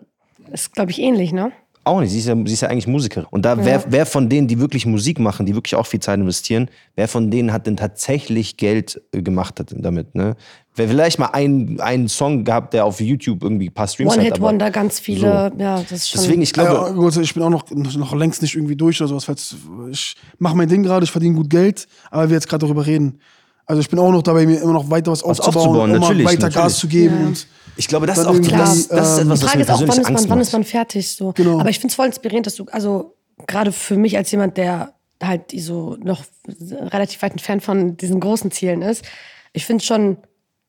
Ist, glaube ich, ähnlich, ne? Auch nicht. Sie ist ja, sie ist ja eigentlich Musikerin. Und da, wer, wer von denen, die wirklich Musik machen, die wirklich auch viel Zeit investieren, wer von denen hat denn tatsächlich Geld äh, gemacht hat damit, ne? Wer vielleicht mal einen, einen Song gehabt, der auf YouTube irgendwie ein paar Streams hat. aber- One-Hit-Wonder, ganz viele. Ja, das ist schon. Deswegen, ich Ja, glaube, gut, ich bin auch noch, noch längst nicht irgendwie durch oder sowas. falls- Ich mache mein Ding gerade, ich verdiene gut Geld, aber wir jetzt gerade darüber reden. Also ich bin auch noch dabei, mir immer noch weiter was, aufzubauen, aufzubauen, immer natürlich, weiter natürlich. Gas zu geben. Ja. Und ich glaube, das ist auch das, das ist ähm, etwas, Die was Frage mir ist auch, wann ist, man, wann ist man fertig? So. Genau. Aber ich finde es voll inspirierend, dass du, also gerade für mich als jemand, der halt so noch relativ weit entfernt von diesen großen Zielen ist. Ich finde es schon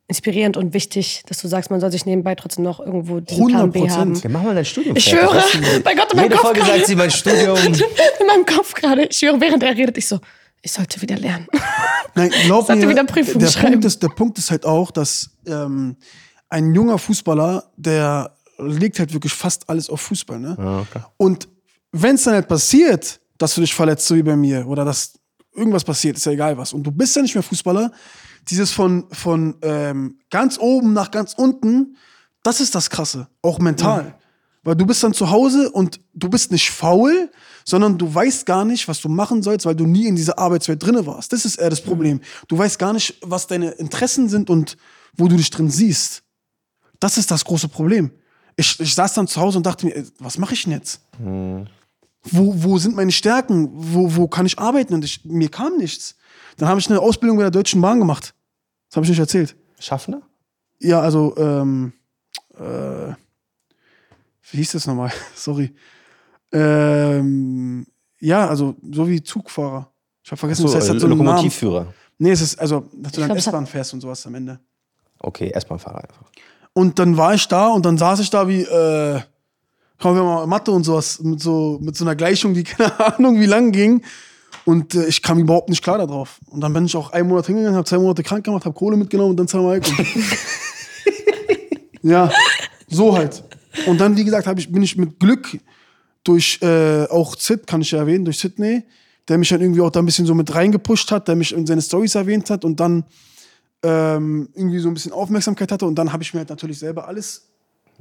inspirierend und wichtig, dass du sagst, man soll sich nebenbei trotzdem noch irgendwo diesen Plan B 100%. haben. Ja, mach mal dein Studium Ich schwöre, Was bei Gott, in meinem Jede Kopf Folge sagt sie, mein Studium. In meinem Kopf gerade, ich schwöre, während er redet, ich so, ich sollte wieder lernen. Nein, glaub Sollte mir, wieder Prüfung der, schreiben. Punkt ist, der Punkt ist halt auch, dass ähm, ein junger Fußballer, der legt halt wirklich fast alles auf Fußball. Ne? okay. Und wenn es dann halt passiert, dass du dich verletzt, so wie bei mir, oder dass irgendwas passiert, ist ja egal was, und du bist ja nicht mehr Fußballer, dieses von, von ähm, ganz oben nach ganz unten, das ist das Krasse, auch mental. Weil du bist dann zu Hause und du bist nicht faul, sondern du weißt gar nicht, was du machen sollst, weil du nie in dieser Arbeitswelt drinne warst. Das ist eher das Problem. Du weißt gar nicht, was deine Interessen sind und wo du dich drin siehst. Das ist das große Problem. Ich, ich saß dann zu Hause und dachte mir, was mache ich denn jetzt? Wo, wo sind meine Stärken? Wo, wo kann ich arbeiten? Und ich, mir kam nichts. Dann habe ich eine Ausbildung bei der Deutschen Bahn gemacht. Das habe ich nicht erzählt. Schaffner? Ja, also, ähm, äh, wie hieß das nochmal? Sorry. Ähm, ja, also, so wie Zugfahrer. Ich habe vergessen, So, das heißt, äh, hat so einen Namen. Lokomotivführer. Nee, es ist, also, dass du dann S-Bahn fährst und sowas am Ende. Okay, S-Bahn-Fahrer einfach. Und dann war ich da und dann saß ich da wie, äh, haben wir mal Mathe und sowas, mit so, mit so einer Gleichung, die keine Ahnung wie lang ging. Und äh, ich kam überhaupt nicht klar darauf. Und dann bin ich auch einen Monat hingegangen, habe zwei Monate krank gemacht, habe Kohle mitgenommen und dann zweimal gekommen. ja, so halt. Und dann, wie gesagt, ich, bin ich mit Glück durch äh, auch Sid, kann ich ja erwähnen, durch Sydney, der mich dann irgendwie auch da ein bisschen so mit reingepusht hat, der mich in seine Stories erwähnt hat und dann ähm, irgendwie so ein bisschen Aufmerksamkeit hatte. Und dann habe ich mir halt natürlich selber alles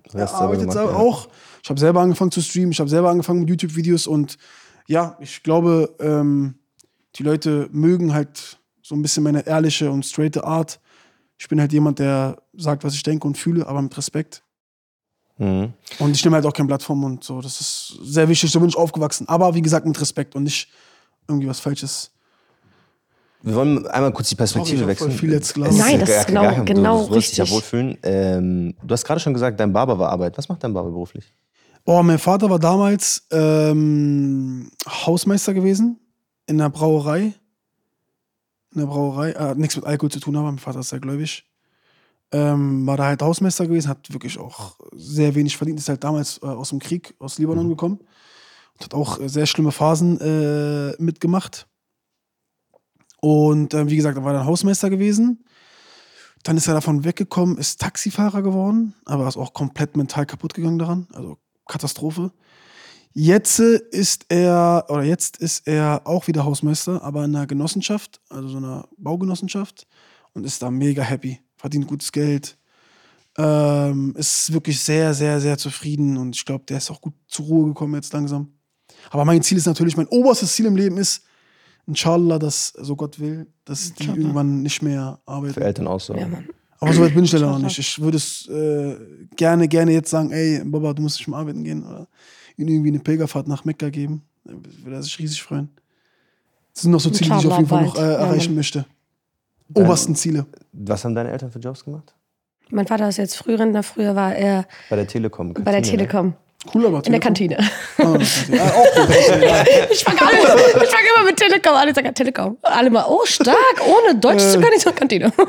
Rest selber erarbeitet gemacht, selber ja. auch. Ich habe selber angefangen zu streamen, ich habe selber angefangen mit YouTube-Videos und ja, ich glaube, ähm, die Leute mögen halt so ein bisschen meine ehrliche und straighte Art. Ich bin halt jemand, der sagt, was ich denke und fühle, aber mit Respekt. Mhm. Und ich nehme halt auch kein Blatt vom Mund. So, das ist sehr wichtig, so bin ich aufgewachsen. Aber wie gesagt, mit Respekt und nicht irgendwie was Falsches. Wir wollen einmal kurz die Perspektive Sorry, wechseln. viel jetzt Nein, ist das ist genau- gar genau du, du wirst dich ja richtig. wohlfühlen. Ähm, du hast gerade schon gesagt, dein Barber war Arbeit. Was macht dein Barber beruflich? Oh, mein Vater war damals ähm, Hausmeister gewesen in der Brauerei. In der Brauerei. Äh, hat nichts mit Alkohol zu tun, aber mein Vater ist sehr gläubig. Ähm, war da halt Hausmeister gewesen, hat wirklich auch sehr wenig verdient. Ist halt damals äh, aus dem Krieg, aus Libanon gekommen. Und hat auch äh, sehr schlimme Phasen äh, mitgemacht. Und ähm, wie gesagt, er war dann Hausmeister gewesen. Dann ist er davon weggekommen, ist Taxifahrer geworden, aber ist auch komplett mental kaputt gegangen daran. Also Katastrophe. Jetzt äh, ist er, oder jetzt ist er auch wieder Hausmeister, aber in einer Genossenschaft, also so einer Baugenossenschaft und ist da mega happy, verdient gutes Geld, ähm, ist wirklich sehr, sehr, sehr zufrieden und ich glaube, der ist auch gut zur Ruhe gekommen jetzt langsam. Aber mein Ziel ist natürlich, mein oberstes Ziel im Leben ist, inshallah, dass, so Gott will, dass die Inshallah. irgendwann nicht mehr arbeiten. Für Eltern auch so. Ja. Aber so weit bin ich leider noch nicht. Ich würde es äh, gerne, gerne jetzt sagen, ey, Baba, du musst nicht mehr arbeiten gehen oder ihm irgendwie eine Pilgerfahrt nach Mekka geben. Da würde er sich riesig freuen. Das sind noch so Ziele, die ich auf jeden Fall noch äh. Ja, erreichen Mann. möchte. Dein- Obersten Ziele. Was haben deine Eltern für Jobs gemacht? Mein Vater ist jetzt Frührentner, früher war er Bei der Telekom. bei der Kantine, ne? Telekom. Cool, aber In der Kantine. Ah, ja, auch. Ich fange ich fang immer mit Telekom. Alle sagen Telekom. Alle mal, oh, stark, ohne Deutsch zu können, ich so Kantine.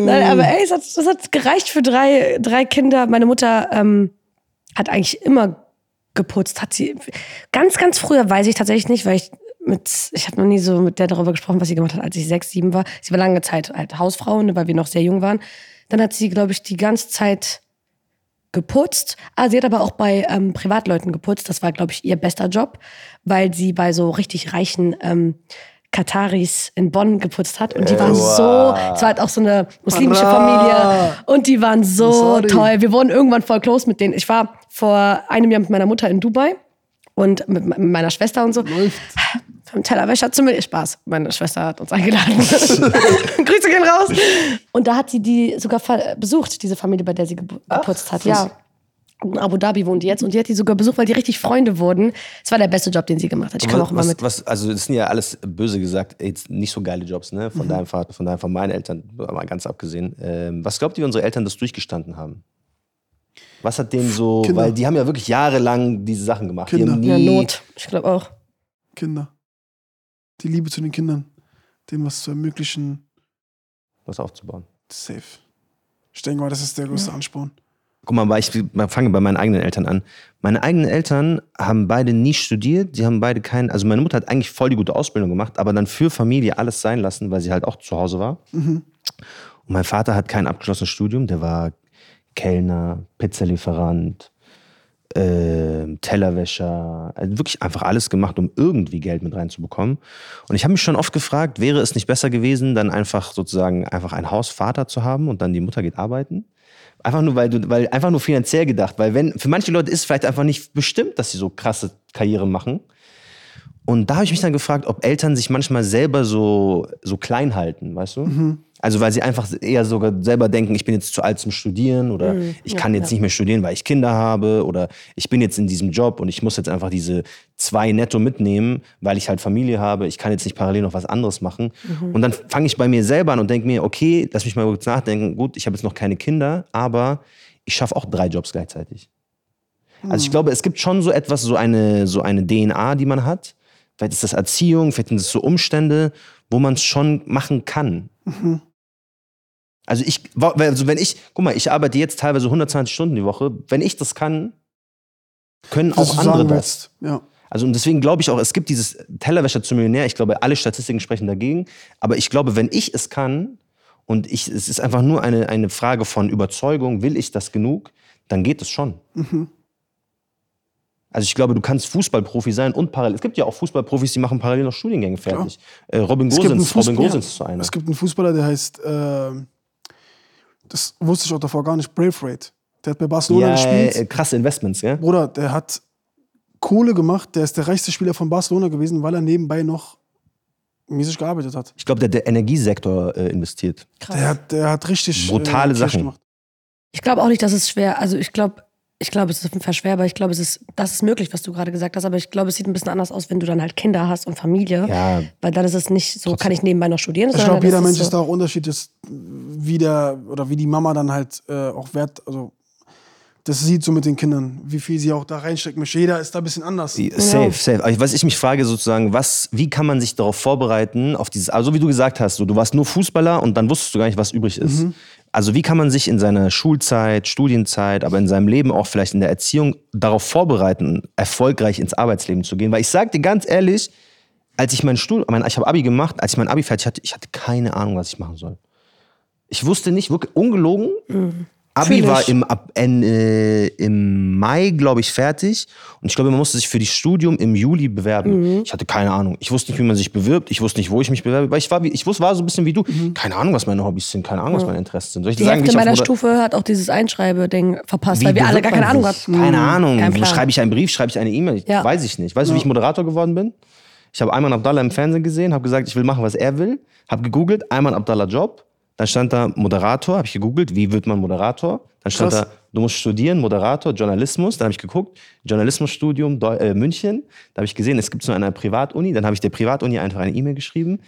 Nein, aber ey, es hat, das hat gereicht für drei, drei Kinder. Meine Mutter ähm, hat eigentlich immer geputzt. Hat sie ganz, ganz früher weiß ich tatsächlich nicht, weil ich mit, ich habe noch nie so mit der darüber gesprochen, was sie gemacht hat, als ich sechs, sieben war. Sie war lange Zeit halt Hausfrau, ne, weil wir noch sehr jung waren. Dann hat sie, glaube ich, die ganze Zeit geputzt. Ah, sie hat aber auch bei ähm, Privatleuten geputzt. Das war, glaube ich, ihr bester Job, weil sie bei so richtig reichen ähm, Kataris in Bonn geputzt hat. Und die waren Wow. so, es war halt auch so eine muslimische. Familie. Und die waren so Sorry. toll. Wir wurden irgendwann voll close mit denen. Ich war vor einem Jahr mit meiner Mutter in Dubai und mit me- meiner Schwester und so. Läuft. Vom Tellerwäscher zu mir. Spaß. Meine Schwester hat uns eingeladen. Grüße gehen raus. Und da hat sie die sogar besucht, diese Familie, bei der sie gepu- geputzt hat. Ja. In Abu Dhabi wohnt die jetzt und die hat die sogar besucht, weil die richtig Freunde wurden. Es war der beste Job, den sie gemacht hat. Ich kam auch immer mit. was, also das sind ja alles böse gesagt, jetzt nicht so geile Jobs, ne? Mhm. Von deinem Vater, von deinem, von meinen Eltern, mal ganz abgesehen. Ähm, was glaubt ihr, unsere Eltern das durchgestanden haben? Was hat denen so, Kinder. weil die haben ja wirklich jahrelang diese Sachen gemacht. Die Kinder. haben nie, Ja, Not. Ich glaube auch. Kinder. Die Liebe zu den Kindern. Denen was zu ermöglichen. Was aufzubauen. Safe. Ich denke mal, das ist der größte Ansporn. Guck mal, ich fange bei meinen eigenen Eltern an. Meine eigenen Eltern haben beide nie studiert, die haben beide keinen, also meine Mutter hat eigentlich voll die gute Ausbildung gemacht, aber dann für Familie alles sein lassen, weil sie halt auch zu Hause war. Und mein Vater hat kein abgeschlossenes Studium, der war Kellner, Pizzalieferant, äh, Tellerwäscher, also wirklich einfach alles gemacht, um irgendwie Geld mit reinzubekommen. Und ich habe mich schon oft gefragt, wäre es nicht besser gewesen, dann einfach sozusagen einfach ein Hausvater zu haben und dann die Mutter geht arbeiten? Einfach nur, weil du, weil einfach nur finanziell gedacht, weil wenn, für manche Leute ist es vielleicht einfach nicht bestimmt, dass sie so krasse Karriere machen. Und da habe ich mich dann gefragt, ob Eltern sich manchmal selber so, so klein halten, weißt du? Also weil sie einfach eher sogar selber denken, ich bin jetzt zu alt zum Studieren oder ich kann jetzt nicht mehr studieren, weil ich Kinder habe oder ich bin jetzt in diesem Job und ich muss jetzt einfach diese zwei netto mitnehmen, weil ich halt Familie habe. Ich kann jetzt nicht parallel noch was anderes machen. Und dann fange ich bei mir selber an und denke mir, okay, lass mich mal kurz nachdenken. Gut, ich habe jetzt noch keine Kinder, aber ich schaffe auch drei Jobs gleichzeitig. Also ich glaube, es gibt schon so etwas, so eine, so eine DNA, die man hat. Vielleicht ist das Erziehung, vielleicht sind es so Umstände, wo man es schon machen kann. Also ich, also wenn ich, guck mal, ich arbeite jetzt teilweise 120 Stunden die Woche. Wenn ich das kann, können Was auch andere das. Ja. Also und deswegen glaube ich auch, es gibt dieses Tellerwäscher zum Millionär. Ich glaube, alle Statistiken sprechen dagegen. Aber ich glaube, wenn ich es kann und ich, es ist einfach nur eine, eine Frage von Überzeugung, will ich das genug, dann geht es schon. Also ich glaube, du kannst Fußballprofi sein und parallel. Es gibt ja auch Fußballprofis, die machen parallel noch Studiengänge fertig. Äh, Robin Gosens, Robin Gosens ist so einer. es gibt einen Fußballer, der heißt, ähm, das wusste ich auch davor gar nicht, Brave Rate. Der hat bei Barcelona ja, gespielt. äh, krasse Investments, ja? Bruder, der hat Kohle gemacht, der ist der reichste Spieler von Barcelona gewesen, weil er nebenbei noch mäßig gearbeitet hat. Ich glaube, der, der Energiesektor äh, investiert. Der hat, der hat richtig Brutale Cash Sachen. gemacht. Ich glaube auch nicht, dass es schwer, also ich glaube, ich glaube, es ist auf jeden Fall schwer, aber ich glaube, es ist, das ist möglich, was du gerade gesagt hast, aber ich glaube, es sieht ein bisschen anders aus, wenn du dann halt Kinder hast und Familie. Ja. Weil dann ist es nicht so, kann ich nebenbei noch studieren, Ich glaube, jeder dann Mensch es ist da auch unterschiedlich, wie der oder wie die Mama dann halt äh, auch wert, also das sieht so mit den Kindern, wie viel sie auch da reinstecken möchte. Jeder ist da ein bisschen anders. Safe, safe. Aber Was ich mich frage sozusagen, was, wie kann man sich darauf vorbereiten, auf dieses, also wie du gesagt hast, so, du warst nur Fußballer und dann wusstest du gar nicht, was übrig ist. Also wie kann man sich in seiner Schulzeit, Studienzeit, aber in seinem Leben auch vielleicht in der Erziehung darauf vorbereiten, erfolgreich ins Arbeitsleben zu gehen? Weil ich sag dir ganz ehrlich, als ich mein Studium, ich habe Abi gemacht, als ich mein Abi fertig hatte, ich hatte keine Ahnung, was ich machen soll. Ich wusste nicht, wirklich ungelogen. Abi Fühl war im, ab, äh, im Mai, glaube ich, fertig. Und ich glaube, man musste sich für die Studium im Juli bewerben. Mhm. Ich hatte keine Ahnung. Ich wusste nicht, wie man sich bewirbt. Ich wusste nicht, wo ich mich bewerbe. Weil ich war, wie, ich wusste, war so ein bisschen wie du. Keine Ahnung, was meine Hobbys sind. Keine Ahnung, was meine Interessen sind. Soll ich dir Mhm. Die sagen, Hälfte meiner Stufe hat auch dieses Einschreibe-Ding verpasst, wie weil wir alle gar keine Ahnung hatten. Keine Ahnung. Kein. Schreibe ich einen Brief, schreibe ich eine E-Mail? Ja. Weiß ich nicht. Weißt du, wie ich Moderator geworden bin? Ich habe Ayman Abdallah im Fernsehen gesehen, habe gesagt, ich will machen, was er will. Habe gegoogelt, Ayman Abdallah Job. Dann stand da Moderator, habe ich gegoogelt, wie wird man Moderator? Dann stand Krass. da, du musst studieren, Moderator, Journalismus. Dann habe ich geguckt, Journalismusstudium Deu äh, München. Da habe ich gesehen, es gibt so eine Privatuni. Dann habe ich der Privatuni einfach eine E-Mail geschrieben.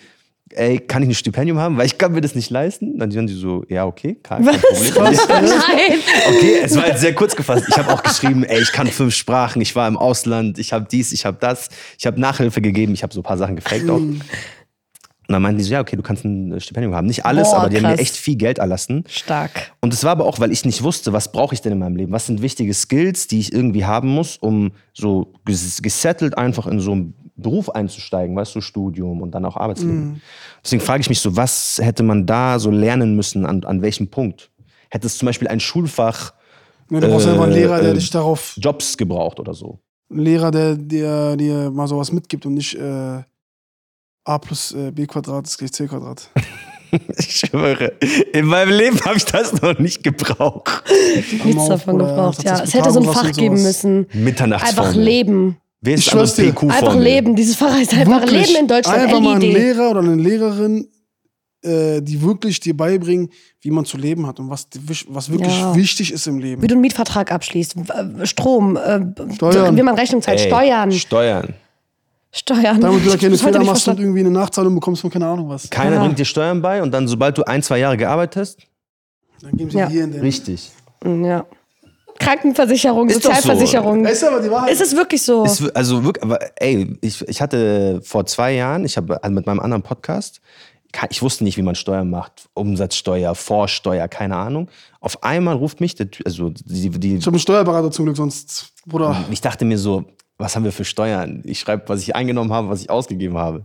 Ey, kann ich ein Stipendium haben? Weil ich kann mir das nicht leisten. Dann waren die so, ja, okay, kein, kein Problem. Nein! Okay, es war jetzt sehr kurz gefasst. Ich habe auch geschrieben, ey, ich kann fünf Sprachen, ich war im Ausland, ich habe dies, ich habe das, ich habe Nachhilfe gegeben, ich habe so ein paar Sachen gefaked auch. Und dann meinten die so, ja, okay, du kannst ein Stipendium haben. Nicht alles, Boah, aber die haben mir krass. echt viel Geld erlassen. Stark. Und es war aber auch, weil ich nicht wusste, was brauche ich denn in meinem Leben? Was sind wichtige Skills, die ich irgendwie haben muss, um so ges- gesettelt einfach in so einen Beruf einzusteigen, weißt du, Studium und dann auch Arbeitsleben. Deswegen frage ich mich so, was hätte man da so lernen müssen, an, an welchem Punkt? Hätte es zum Beispiel ein Schulfach Ne, du brauchst einfach einen Äh, Lehrer, der äh, dich darauf, Jobs gebraucht oder so? einen Lehrer, der dir, dir mal sowas mitgibt und nicht äh, a plus äh, b Quadrat ist gleich c Quadrat. Ich schwöre, in meinem Leben habe ich das noch nicht gebraucht. Nichts davon gebraucht, ja. Es hätte so ein Fach geben müssen. Mitternachtsformel. Einfach leben. Wer ist Ich. PQ-Formel? Einfach leben. Dieses Fach heißt einfach Wirklich, Leben in Deutschland. Einfach mal einen. Lehrer oder eine Lehrerin, äh, die wirklich dir beibringen, wie man zu leben hat und was, was wirklich Ja. wichtig ist im Leben. Wie du einen Mietvertrag abschließt, w- Strom, äh, Steuern. wie man Rechnung zahlt, Ey, Steuern. Steuern. Steuern. Damit du da keine Fehler machst und irgendwie eine Nachzahlung bekommst von keine Ahnung was. Keiner Ja. bringt dir Steuern bei und dann, sobald du ein, zwei Jahre gearbeitet hast, Dann geben sie Ja. hier in den. richtig. Ja. Krankenversicherung, Ist doch so. Sozialversicherung. Ist aber die Wahrheit. Ist es wirklich so? Ist, also wirklich, aber ey, ich, ich hatte vor zwei Jahren, ich habe also mit meinem anderen Podcast, ich wusste nicht, wie man Steuern macht, Umsatzsteuer, Vorsteuer, keine Ahnung. Auf einmal ruft mich der, also die, die, ich habe einen Steuerberater zum Glück, sonst, Bruder. ich dachte mir so, was haben wir für Steuern? Ich schreibe, was ich eingenommen habe, was ich ausgegeben habe.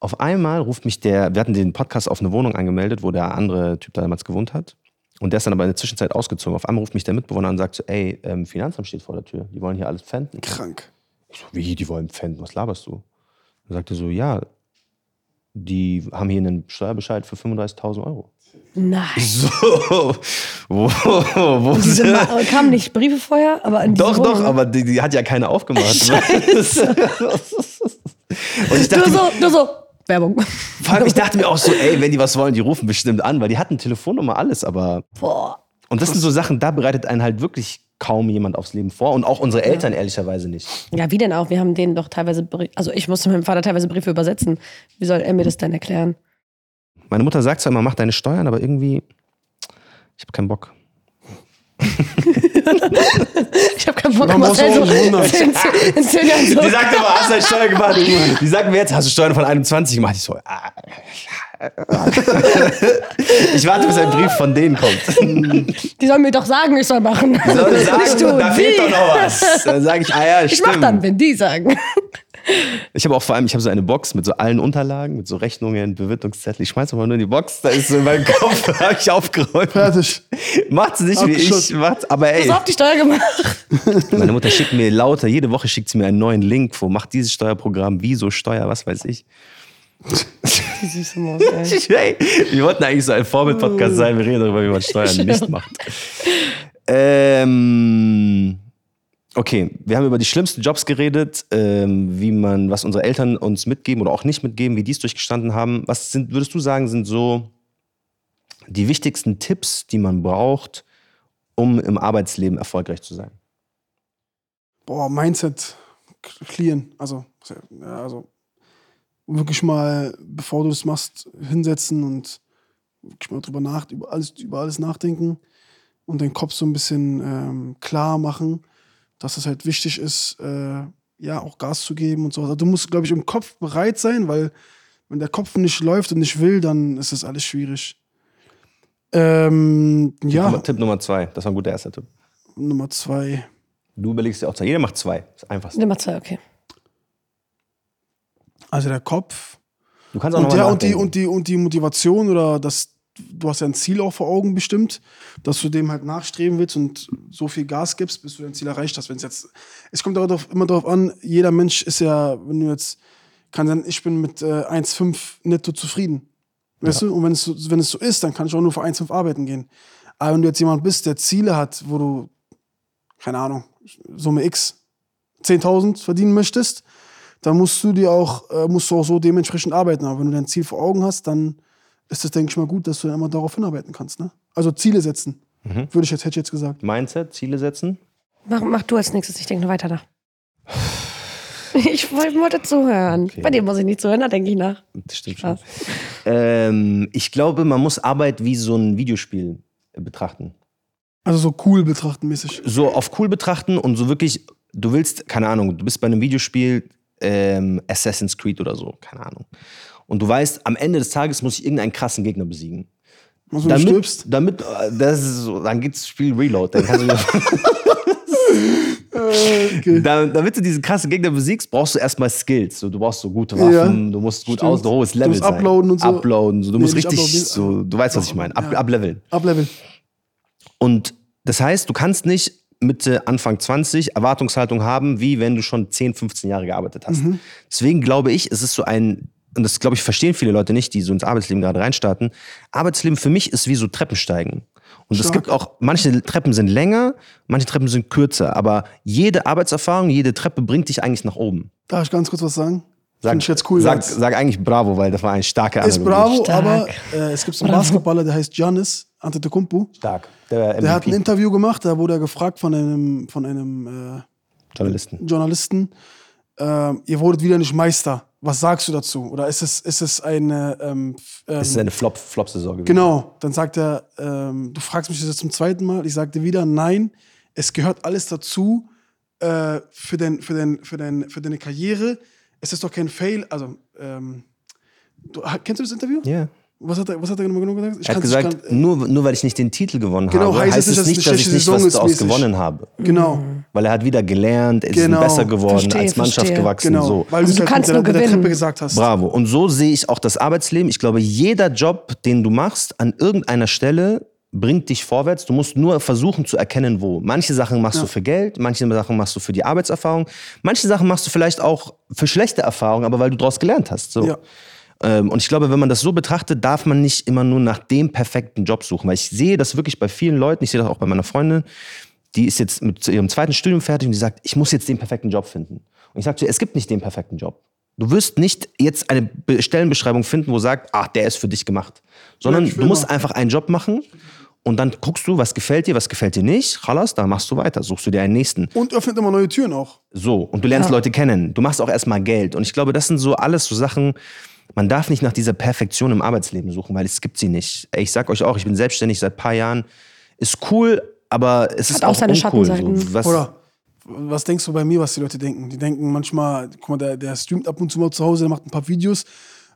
Auf einmal ruft mich der, wir hatten den Podcast auf eine Wohnung angemeldet, wo der andere Typ da damals gewohnt hat. Und der ist dann aber in der Zwischenzeit ausgezogen. Auf einmal ruft mich der Mitbewohner an und sagt so, ey, ähm, Finanzamt steht vor der Tür. Die wollen hier alles pfänden. Krank. Ich so, wie, die wollen pfänden? Was laberst du? Dann sagt er so, ja, die haben hier einen Steuerbescheid für 35.000 Euro. Nein. So, wo, wo Diese sind- Ma kamen nicht Briefe vorher, aber Doch, doch, Wohnung- aber die, die hat ja keiner aufgemacht. Und ich Du dachte, so, du so, Werbung. vor allem, ich dachte mir auch so, ey, wenn die was wollen, die rufen bestimmt an, weil die hatten Telefonnummer, alles, aber. Boah. Und das sind so Sachen, da bereitet einen halt wirklich kaum jemand aufs Leben vor und auch unsere Eltern ehrlicherweise nicht. Ja, wie denn auch? Wir haben denen doch teilweise, Brie- also ich musste meinem Vater teilweise Briefe übersetzen. Wie soll er mir das denn erklären? Meine Mutter sagt zwar immer, mach deine Steuern, aber irgendwie, ich habe keinen Bock. Ich habe keinen Bock, Man muss Marcel so in, zehn- in zehn Jahren so. Die sagt immer, hast du deine Steuern gemacht? Die sagt mir jetzt, hast du Steuern von 21 gemacht? Ich so, ah. ich warte, bis ein Brief von denen kommt. Die sollen mir doch sagen, ich soll machen. Die sollen sagen, du, da fehlt doch noch was. Dann sage ich, ah ja, Ich stimmt. mach dann, wenn die sagen. Ich habe auch vor allem, ich habe so eine Box mit so allen Unterlagen, mit so Rechnungen, Bewirtungszettel. Ich schmeiß mal nur in die Box, da ist so in meinem Kopf, habe ich aufgeräumt. Fertig. Macht's nicht wie ich, macht's, aber ey, So auf die Steuer gemacht. meine Mutter schickt mir lauter, jede Woche schickt sie mir einen neuen Link, wo macht dieses Steuerprogramm, wieso Steuer, was weiß ich. Die süße Maus, ey. Hey, wir wollten eigentlich so ein Vorbild-Podcast sein, wir reden darüber, wie man Steuern nicht macht. Ähm, okay, wir haben über die schlimmsten Jobs geredet, ähm, wie man, was unsere Eltern uns mitgeben oder auch nicht mitgeben, wie die es durchgestanden haben. Was sind, würdest du sagen, sind so die wichtigsten Tipps, die man braucht, um im Arbeitsleben erfolgreich zu sein? Boah, Mindset clearen. Also, also wirklich mal, bevor du das machst, hinsetzen und wirklich mal drüber nach, über alles, über alles nachdenken und den Kopf so ein bisschen ähm, klar machen, dass es halt wichtig ist, äh, ja, auch Gas zu geben und so. Also du musst, glaube ich, im Kopf bereit sein, weil wenn der Kopf nicht läuft und nicht will, dann ist das alles schwierig. Ähm, ja, Tipp, Tipp Nummer zwei, das war ein guter erster Tipp. Nummer zwei. Du überlegst dir auch zwei. Jeder macht zwei. Das ist einfach. Nummer zwei, okay. Also der Kopf, Du kannst auch Und nochmal ja, und die, und, die, und die Motivation oder das, du hast ja ein Ziel auch vor Augen bestimmt, dass du dem halt nachstreben willst und so viel Gas gibst, bis du dein Ziel erreicht hast. Wenn es jetzt, es kommt aber darauf, immer darauf an, jeder Mensch ist ja, wenn du jetzt, kann sein, ich bin mit äh, 1,5 netto zufrieden. Weißt du? Und wenn es, so, wenn es so ist, dann kann ich auch nur für 1,5 arbeiten gehen. Aber wenn du jetzt jemand bist, der Ziele hat, wo du, keine Ahnung, Summe X, 10.000 verdienen möchtest, dann musst du dir auch, äh, musst du auch so dementsprechend arbeiten. Aber wenn du dein Ziel vor Augen hast, dann ist das, denke ich mal, gut, dass du dann immer darauf hinarbeiten kannst. Ne? Also Ziele setzen. Würde ich jetzt, hätte ich jetzt gesagt. Mindset, Ziele setzen. Mach, mach du als nächstes, ich denke noch weiter nach. Ich woll- wollte zuhören. Bei dir muss ich nicht zuhören, da denke ich nach. Das stimmt schon. Ähm, ich glaube, man muss Arbeit wie so ein Videospiel äh, betrachten. Also so cool betrachten mäßig. So auf cool betrachten und so wirklich, du willst, keine Ahnung, du bist bei einem Videospiel ähm, Assassin's Creed oder so, keine Ahnung. Und du weißt, am Ende des Tages muss ich irgendeinen krassen Gegner besiegen. Also du Damit, stirbst. damit, äh, das ist so, dann geht's Spiel Reload. Dann du, Okay. da, damit du diesen krassen Gegner besiegst, brauchst du erstmal Skills. So, du brauchst so gute Waffen, Ja, du musst gut aus, ein hohes Du Level musst sein. uploaden und so. Uploaden, so. du Nee, musst richtig, uploaden, so, du weißt, was ich meine, Up, Ja. upleveln. Ablevel. Und das heißt, du kannst nicht Mitte, Anfang 20 Erwartungshaltung haben, wie wenn du schon 10, 15 Jahre gearbeitet hast. Mhm. Deswegen glaube ich, es ist so ein, und das glaube ich verstehen viele Leute nicht, die so ins Arbeitsleben gerade reinstarten. Arbeitsleben für mich ist wie so Treppensteigen. Und es Stark. gibt auch, manche Treppen sind länger, manche Treppen sind kürzer, aber jede Arbeitserfahrung, jede Treppe bringt dich eigentlich nach oben. Darf ich ganz kurz was sagen? Sag, Finde ich jetzt cool. Sag, sag eigentlich Bravo, weil das war ein starker ist bravo, Stark. aber äh, es gibt so einen Basketballer, der heißt Giannis Antetokounmpo. Stark. Der, Der hat ein. Interview gemacht, da wurde er gefragt von einem, von einem äh, Journalisten. Journalisten, ähm, ihr wurdet wieder nicht Meister. Was sagst du dazu? Oder ist es, ist es eine. Ähm, ähm, ist eine Flop- Flop-Saison gewesen. genau, dann sagt er, ähm, du fragst mich das jetzt zum zweiten Mal. Ich sagte wieder, nein, es gehört alles dazu äh, für, den, für, den, für, den, für deine Karriere. Es ist doch kein Fail. Also, ähm, du, kennst du das Interview? Ja. Was hat er, was hat er genau gesagt? Ich Er hat gesagt, kann- nur, nur weil ich nicht den Titel gewonnen Genau, habe, heißt, es nicht, dass ich nicht was daraus mäßig. gewonnen habe. Genau, Weil er hat wieder gelernt, er ist Genau. besser geworden, Verstehe, als Mannschaft verstehe. gewachsen. genau. So. Weil Also du du es halt kannst nur gewinnen. Treppe gesagt hast. Bravo. Und so sehe ich auch das Arbeitsleben. Ich glaube, jeder Job, den du machst, an irgendeiner Stelle bringt dich vorwärts. Du musst nur versuchen zu erkennen, wo. Manche Sachen machst du für Geld, manche Sachen machst du für die Arbeitserfahrung, manche Sachen machst du vielleicht auch für schlechte Erfahrungen, aber weil du daraus gelernt hast. So. Ja. Ähm, und ich glaube, wenn man das so betrachtet, darf man nicht immer nur nach dem perfekten Job suchen. Weil ich sehe das wirklich bei vielen Leuten, ich sehe das auch bei meiner Freundin, die ist jetzt mit ihrem zweiten Studium fertig und die sagt, ich muss jetzt den perfekten Job finden. Und ich sage zu ihr, es gibt nicht den perfekten Job. Du wirst nicht jetzt eine Be- Stellenbeschreibung finden, wo sagt, ach, der ist für dich gemacht. Sondern Ja, du musst einfach einen Job machen und dann guckst du, was gefällt dir, was gefällt dir nicht. Chalas, da machst du weiter, suchst du dir einen nächsten. Und öffnet immer neue Türen auch. So, und du lernst Leute kennen. Du machst auch erstmal Geld. Und ich glaube, das sind so alles so Sachen, man darf nicht nach dieser Perfektion im Arbeitsleben suchen, weil es gibt sie nicht. Ich sag euch auch, ich bin selbstständig seit ein paar Jahren. Ist cool, aber es ist auch auch, seine uncool. So, was, Oder was denkst du bei mir, was die Leute denken? Die denken manchmal, guck mal, der, der streamt ab und zu mal zu Hause, der macht ein paar Videos,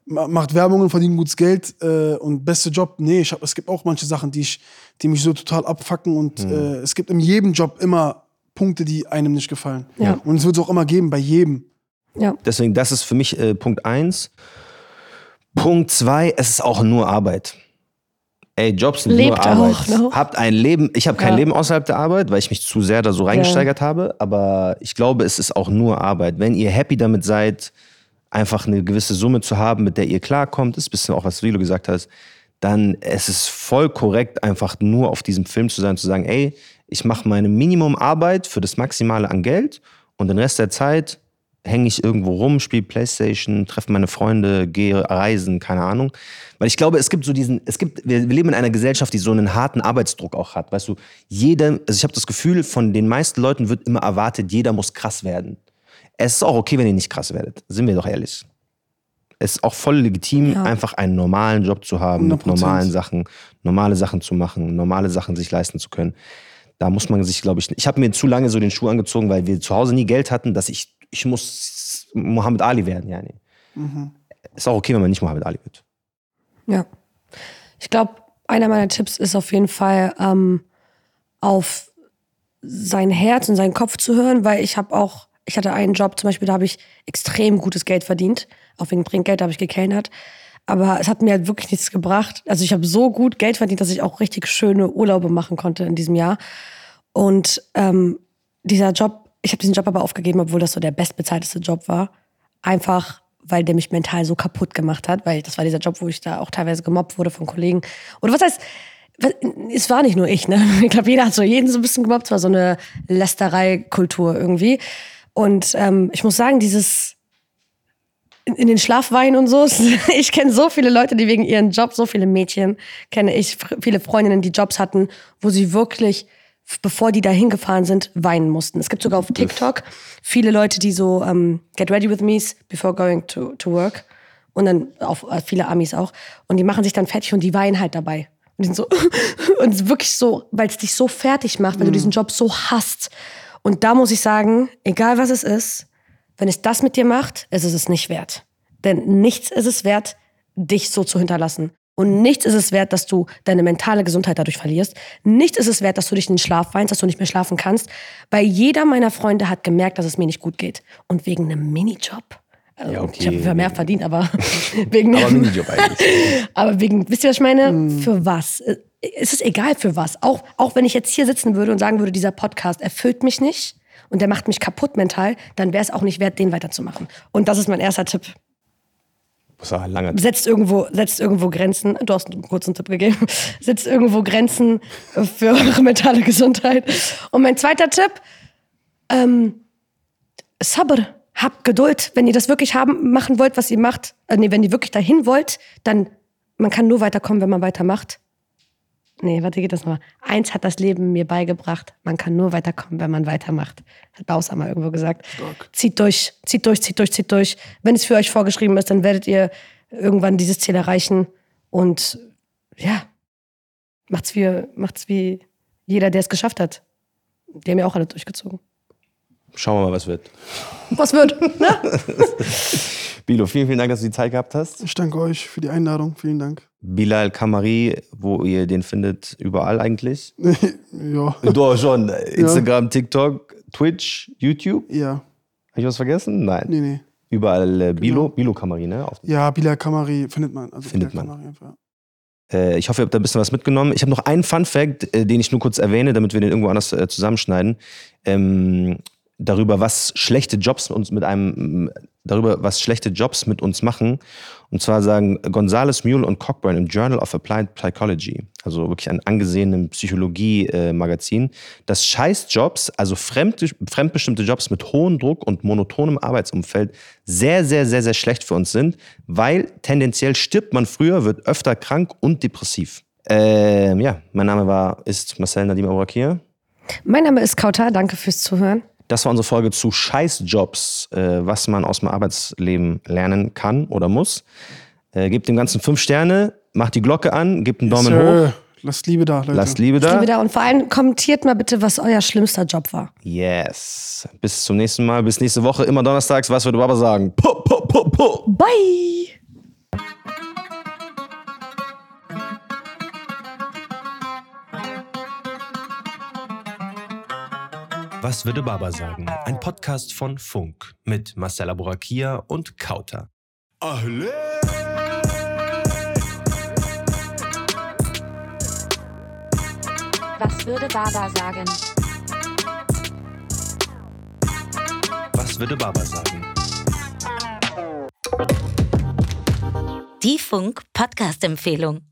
ma- macht Werbungen, verdient gutes Geld äh, und beste Job. Nee, ich hab, es gibt auch manche Sachen, die, ich, die mich so total abfacken und Hm. äh, es gibt in jedem Job immer Punkte, die einem nicht gefallen. Ja. Und es wird es auch immer geben, bei jedem. Ja. Deswegen, das ist für mich äh, Punkt eins. Punkt zwei, es ist auch nur Arbeit. Ey, Jobs sind Lebt nur Arbeit. auch noch. Habt ein Leben, ich habe kein Ja. Leben außerhalb der Arbeit, weil ich mich zu sehr da so reingesteigert habe, aber ich glaube, es ist auch nur Arbeit. Wenn ihr happy damit seid, einfach eine gewisse Summe zu haben, mit der ihr klarkommt, ist ein bisschen auch, was Rilo gesagt hat, dann es ist voll korrekt, einfach nur auf diesem Film zu sein, zu sagen, ey, ich mache meine Minimum Arbeit für das Maximale an Geld und den Rest der Zeit hänge ich irgendwo rum, spiele Playstation, treffe meine Freunde, gehe reisen, keine Ahnung. Weil ich glaube, es gibt so diesen, es gibt, wir, wir leben in einer Gesellschaft, die so einen harten Arbeitsdruck auch hat. Weißt du, jeder, also ich habe das Gefühl, von den meisten Leuten wird immer erwartet, jeder muss krass werden. Es ist auch okay, wenn ihr nicht krass werdet. Sind wir doch ehrlich. Es ist auch voll legitim, Ja. einfach einen normalen Job zu haben, mit 100%. normalen Sachen, normale Sachen zu machen, normale Sachen sich leisten zu können. Da muss man sich, glaube ich, ich habe mir zu lange so den Schuh angezogen, weil wir zu Hause nie Geld hatten, dass ich, ich muss Mohammed Ali werden, ja. Nee. Ist auch okay, wenn man nicht Mohammed Ali wird. Ja. Ich glaube, einer meiner Tipps ist auf jeden Fall, ähm, auf sein Herz und seinen Kopf zu hören, weil ich habe auch, ich hatte einen Job zum Beispiel, da habe ich extrem gutes Geld verdient. Auch wegen Trinkgeld da habe ich gekellnert. Aber es hat mir halt wirklich nichts gebracht. Also ich habe so gut Geld verdient, dass ich auch richtig schöne Urlaube machen konnte in diesem Jahr. Und ähm, dieser Job, ich habe diesen Job aber aufgegeben, obwohl das so der bestbezahlteste Job war. Einfach, weil der mich mental so kaputt gemacht hat, weil das war dieser Job, wo ich da auch teilweise gemobbt wurde von Kollegen. Oder was heißt, es war nicht nur ich, ne? Ich glaube, jeder hat so jeden so ein bisschen gemobbt. Es war so eine Lästerei-Kultur irgendwie. Und ähm, ich muss sagen, dieses in, den Schlafwein und so. Ich kenne so viele Leute, die wegen ihren Job, so viele Mädchen kenne ich, viele Freundinnen, die Jobs hatten, wo sie wirklich, bevor die da hingefahren sind, weinen mussten. Es gibt sogar auf TikTok viele Leute, die so ähm, Get ready with me's before going to, to work. Und dann auch äh, viele Amis auch. Und die machen sich dann fertig und die weinen halt dabei. Und sind so, und es ist wirklich so, weil es dich so fertig macht, weil du diesen Job so hasst. Und da muss ich sagen, egal was es ist, wenn es das mit dir macht, ist es es nicht wert. Denn nichts ist es wert, dich so zu hinterlassen. Und nichts ist es wert, dass du deine mentale Gesundheit dadurch verlierst. Nichts ist es wert, dass du dich in den Schlaf weinst, dass du nicht mehr schlafen kannst. Weil jeder meiner Freunde hat gemerkt, dass es mir nicht gut geht. Und wegen einem Minijob. Also, Ja, okay. Ich habe mehr verdient, aber wegen Aber einem, Minijob eigentlich. aber wegen, wisst ihr, was ich meine? Für was? Äh, Es ist egal für was. Auch, auch wenn ich jetzt hier sitzen würde und sagen würde, dieser Podcast erfüllt mich nicht und der macht mich kaputt mental, dann wäre es auch nicht wert, den weiterzumachen. Und das ist mein erster Tipp. Setzt irgendwo, setzt irgendwo Grenzen. Du hast einen kurzen Tipp gegeben. Setzt irgendwo Grenzen für eure mentale Gesundheit. Und mein zweiter Tipp, ähm, Sabr. Habt Geduld. Wenn ihr das wirklich haben, machen wollt, was ihr macht, äh, nee, wenn ihr wirklich dahin wollt, dann, man kann nur weiterkommen, wenn man weitermacht. Nee, warte, geht das nochmal. Eins hat das Leben mir beigebracht. Man kann nur weiterkommen, wenn man weitermacht. Hat Bausam mal irgendwo gesagt. Zieht durch, zieht durch, zieht durch, zieht durch. Wenn es für euch vorgeschrieben ist, dann werdet ihr irgendwann dieses Ziel erreichen. Und ja, macht's wie, macht's wie jeder, der es geschafft hat. Die haben ja auch alle durchgezogen. Schauen wir mal, was wird. Was wird? Ne? Bilo, vielen, vielen Dank, dass du die Zeit gehabt hast. Ich danke euch für die Einladung. Vielen Dank. Bilal Kamari, wo ihr den findet, überall eigentlich. ja. Du schon. Instagram, TikTok, Twitch, YouTube. Ja. Habe ich was vergessen? Nein. Nee, nee. Überall äh, Bilo, Bilo Kamari, ne? Auf, Ja, Bilal Kamari findet man. Also Findet Bilal man. Kamari äh, ich hoffe, ihr habt da ein bisschen was mitgenommen. Ich habe noch einen Fun-Fact, äh, den ich nur kurz erwähne, damit wir den irgendwo anders äh, zusammenschneiden. Ähm, darüber, was schlechte Jobs mit uns mit einem, darüber, was schlechte Jobs mit uns machen. Und zwar sagen Gonzales, Mule und Cockburn im Journal of Applied Psychology, also wirklich ein angesehenem Psychologie-Magazin, dass Scheißjobs, also fremd, fremdbestimmte Jobs mit hohem Druck und monotonem Arbeitsumfeld sehr, sehr, sehr, sehr schlecht für uns sind, weil tendenziell stirbt man früher, wird öfter krank und depressiv. Ähm, ja, mein Name war, ist Marcel Nadim Abourakir. Mein Name ist Kauta, danke fürs Zuhören. Das war unsere Folge zu Scheißjobs, äh, was man aus dem Arbeitsleben lernen kann oder muss. Äh, gebt dem Ganzen fünf Sterne, macht die Glocke an, gebt einen Daumen hoch, Sir, lasst Liebe da, Leute. lasst Liebe da. Liebe da und vor allem kommentiert mal bitte, was euer schlimmster Job war. Yes. Bis zum nächsten Mal, bis nächste Woche, immer donnerstags. Was würde Baba sagen? Po, po, po, po. Bye! Was würde Baba sagen? Ein Podcast von Funk mit Marcella Borakia und Kauter. Was würde Baba sagen? Was würde Baba sagen? Die Funk-Podcast-Empfehlung.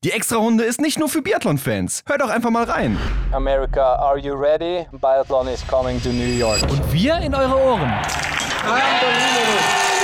die Extrarunde ist nicht nur für Biathlon-Fans. Hör doch einfach mal rein. America, are you ready? Biathlon is coming to New York. Und wir in eure Ohren. Unbelievable.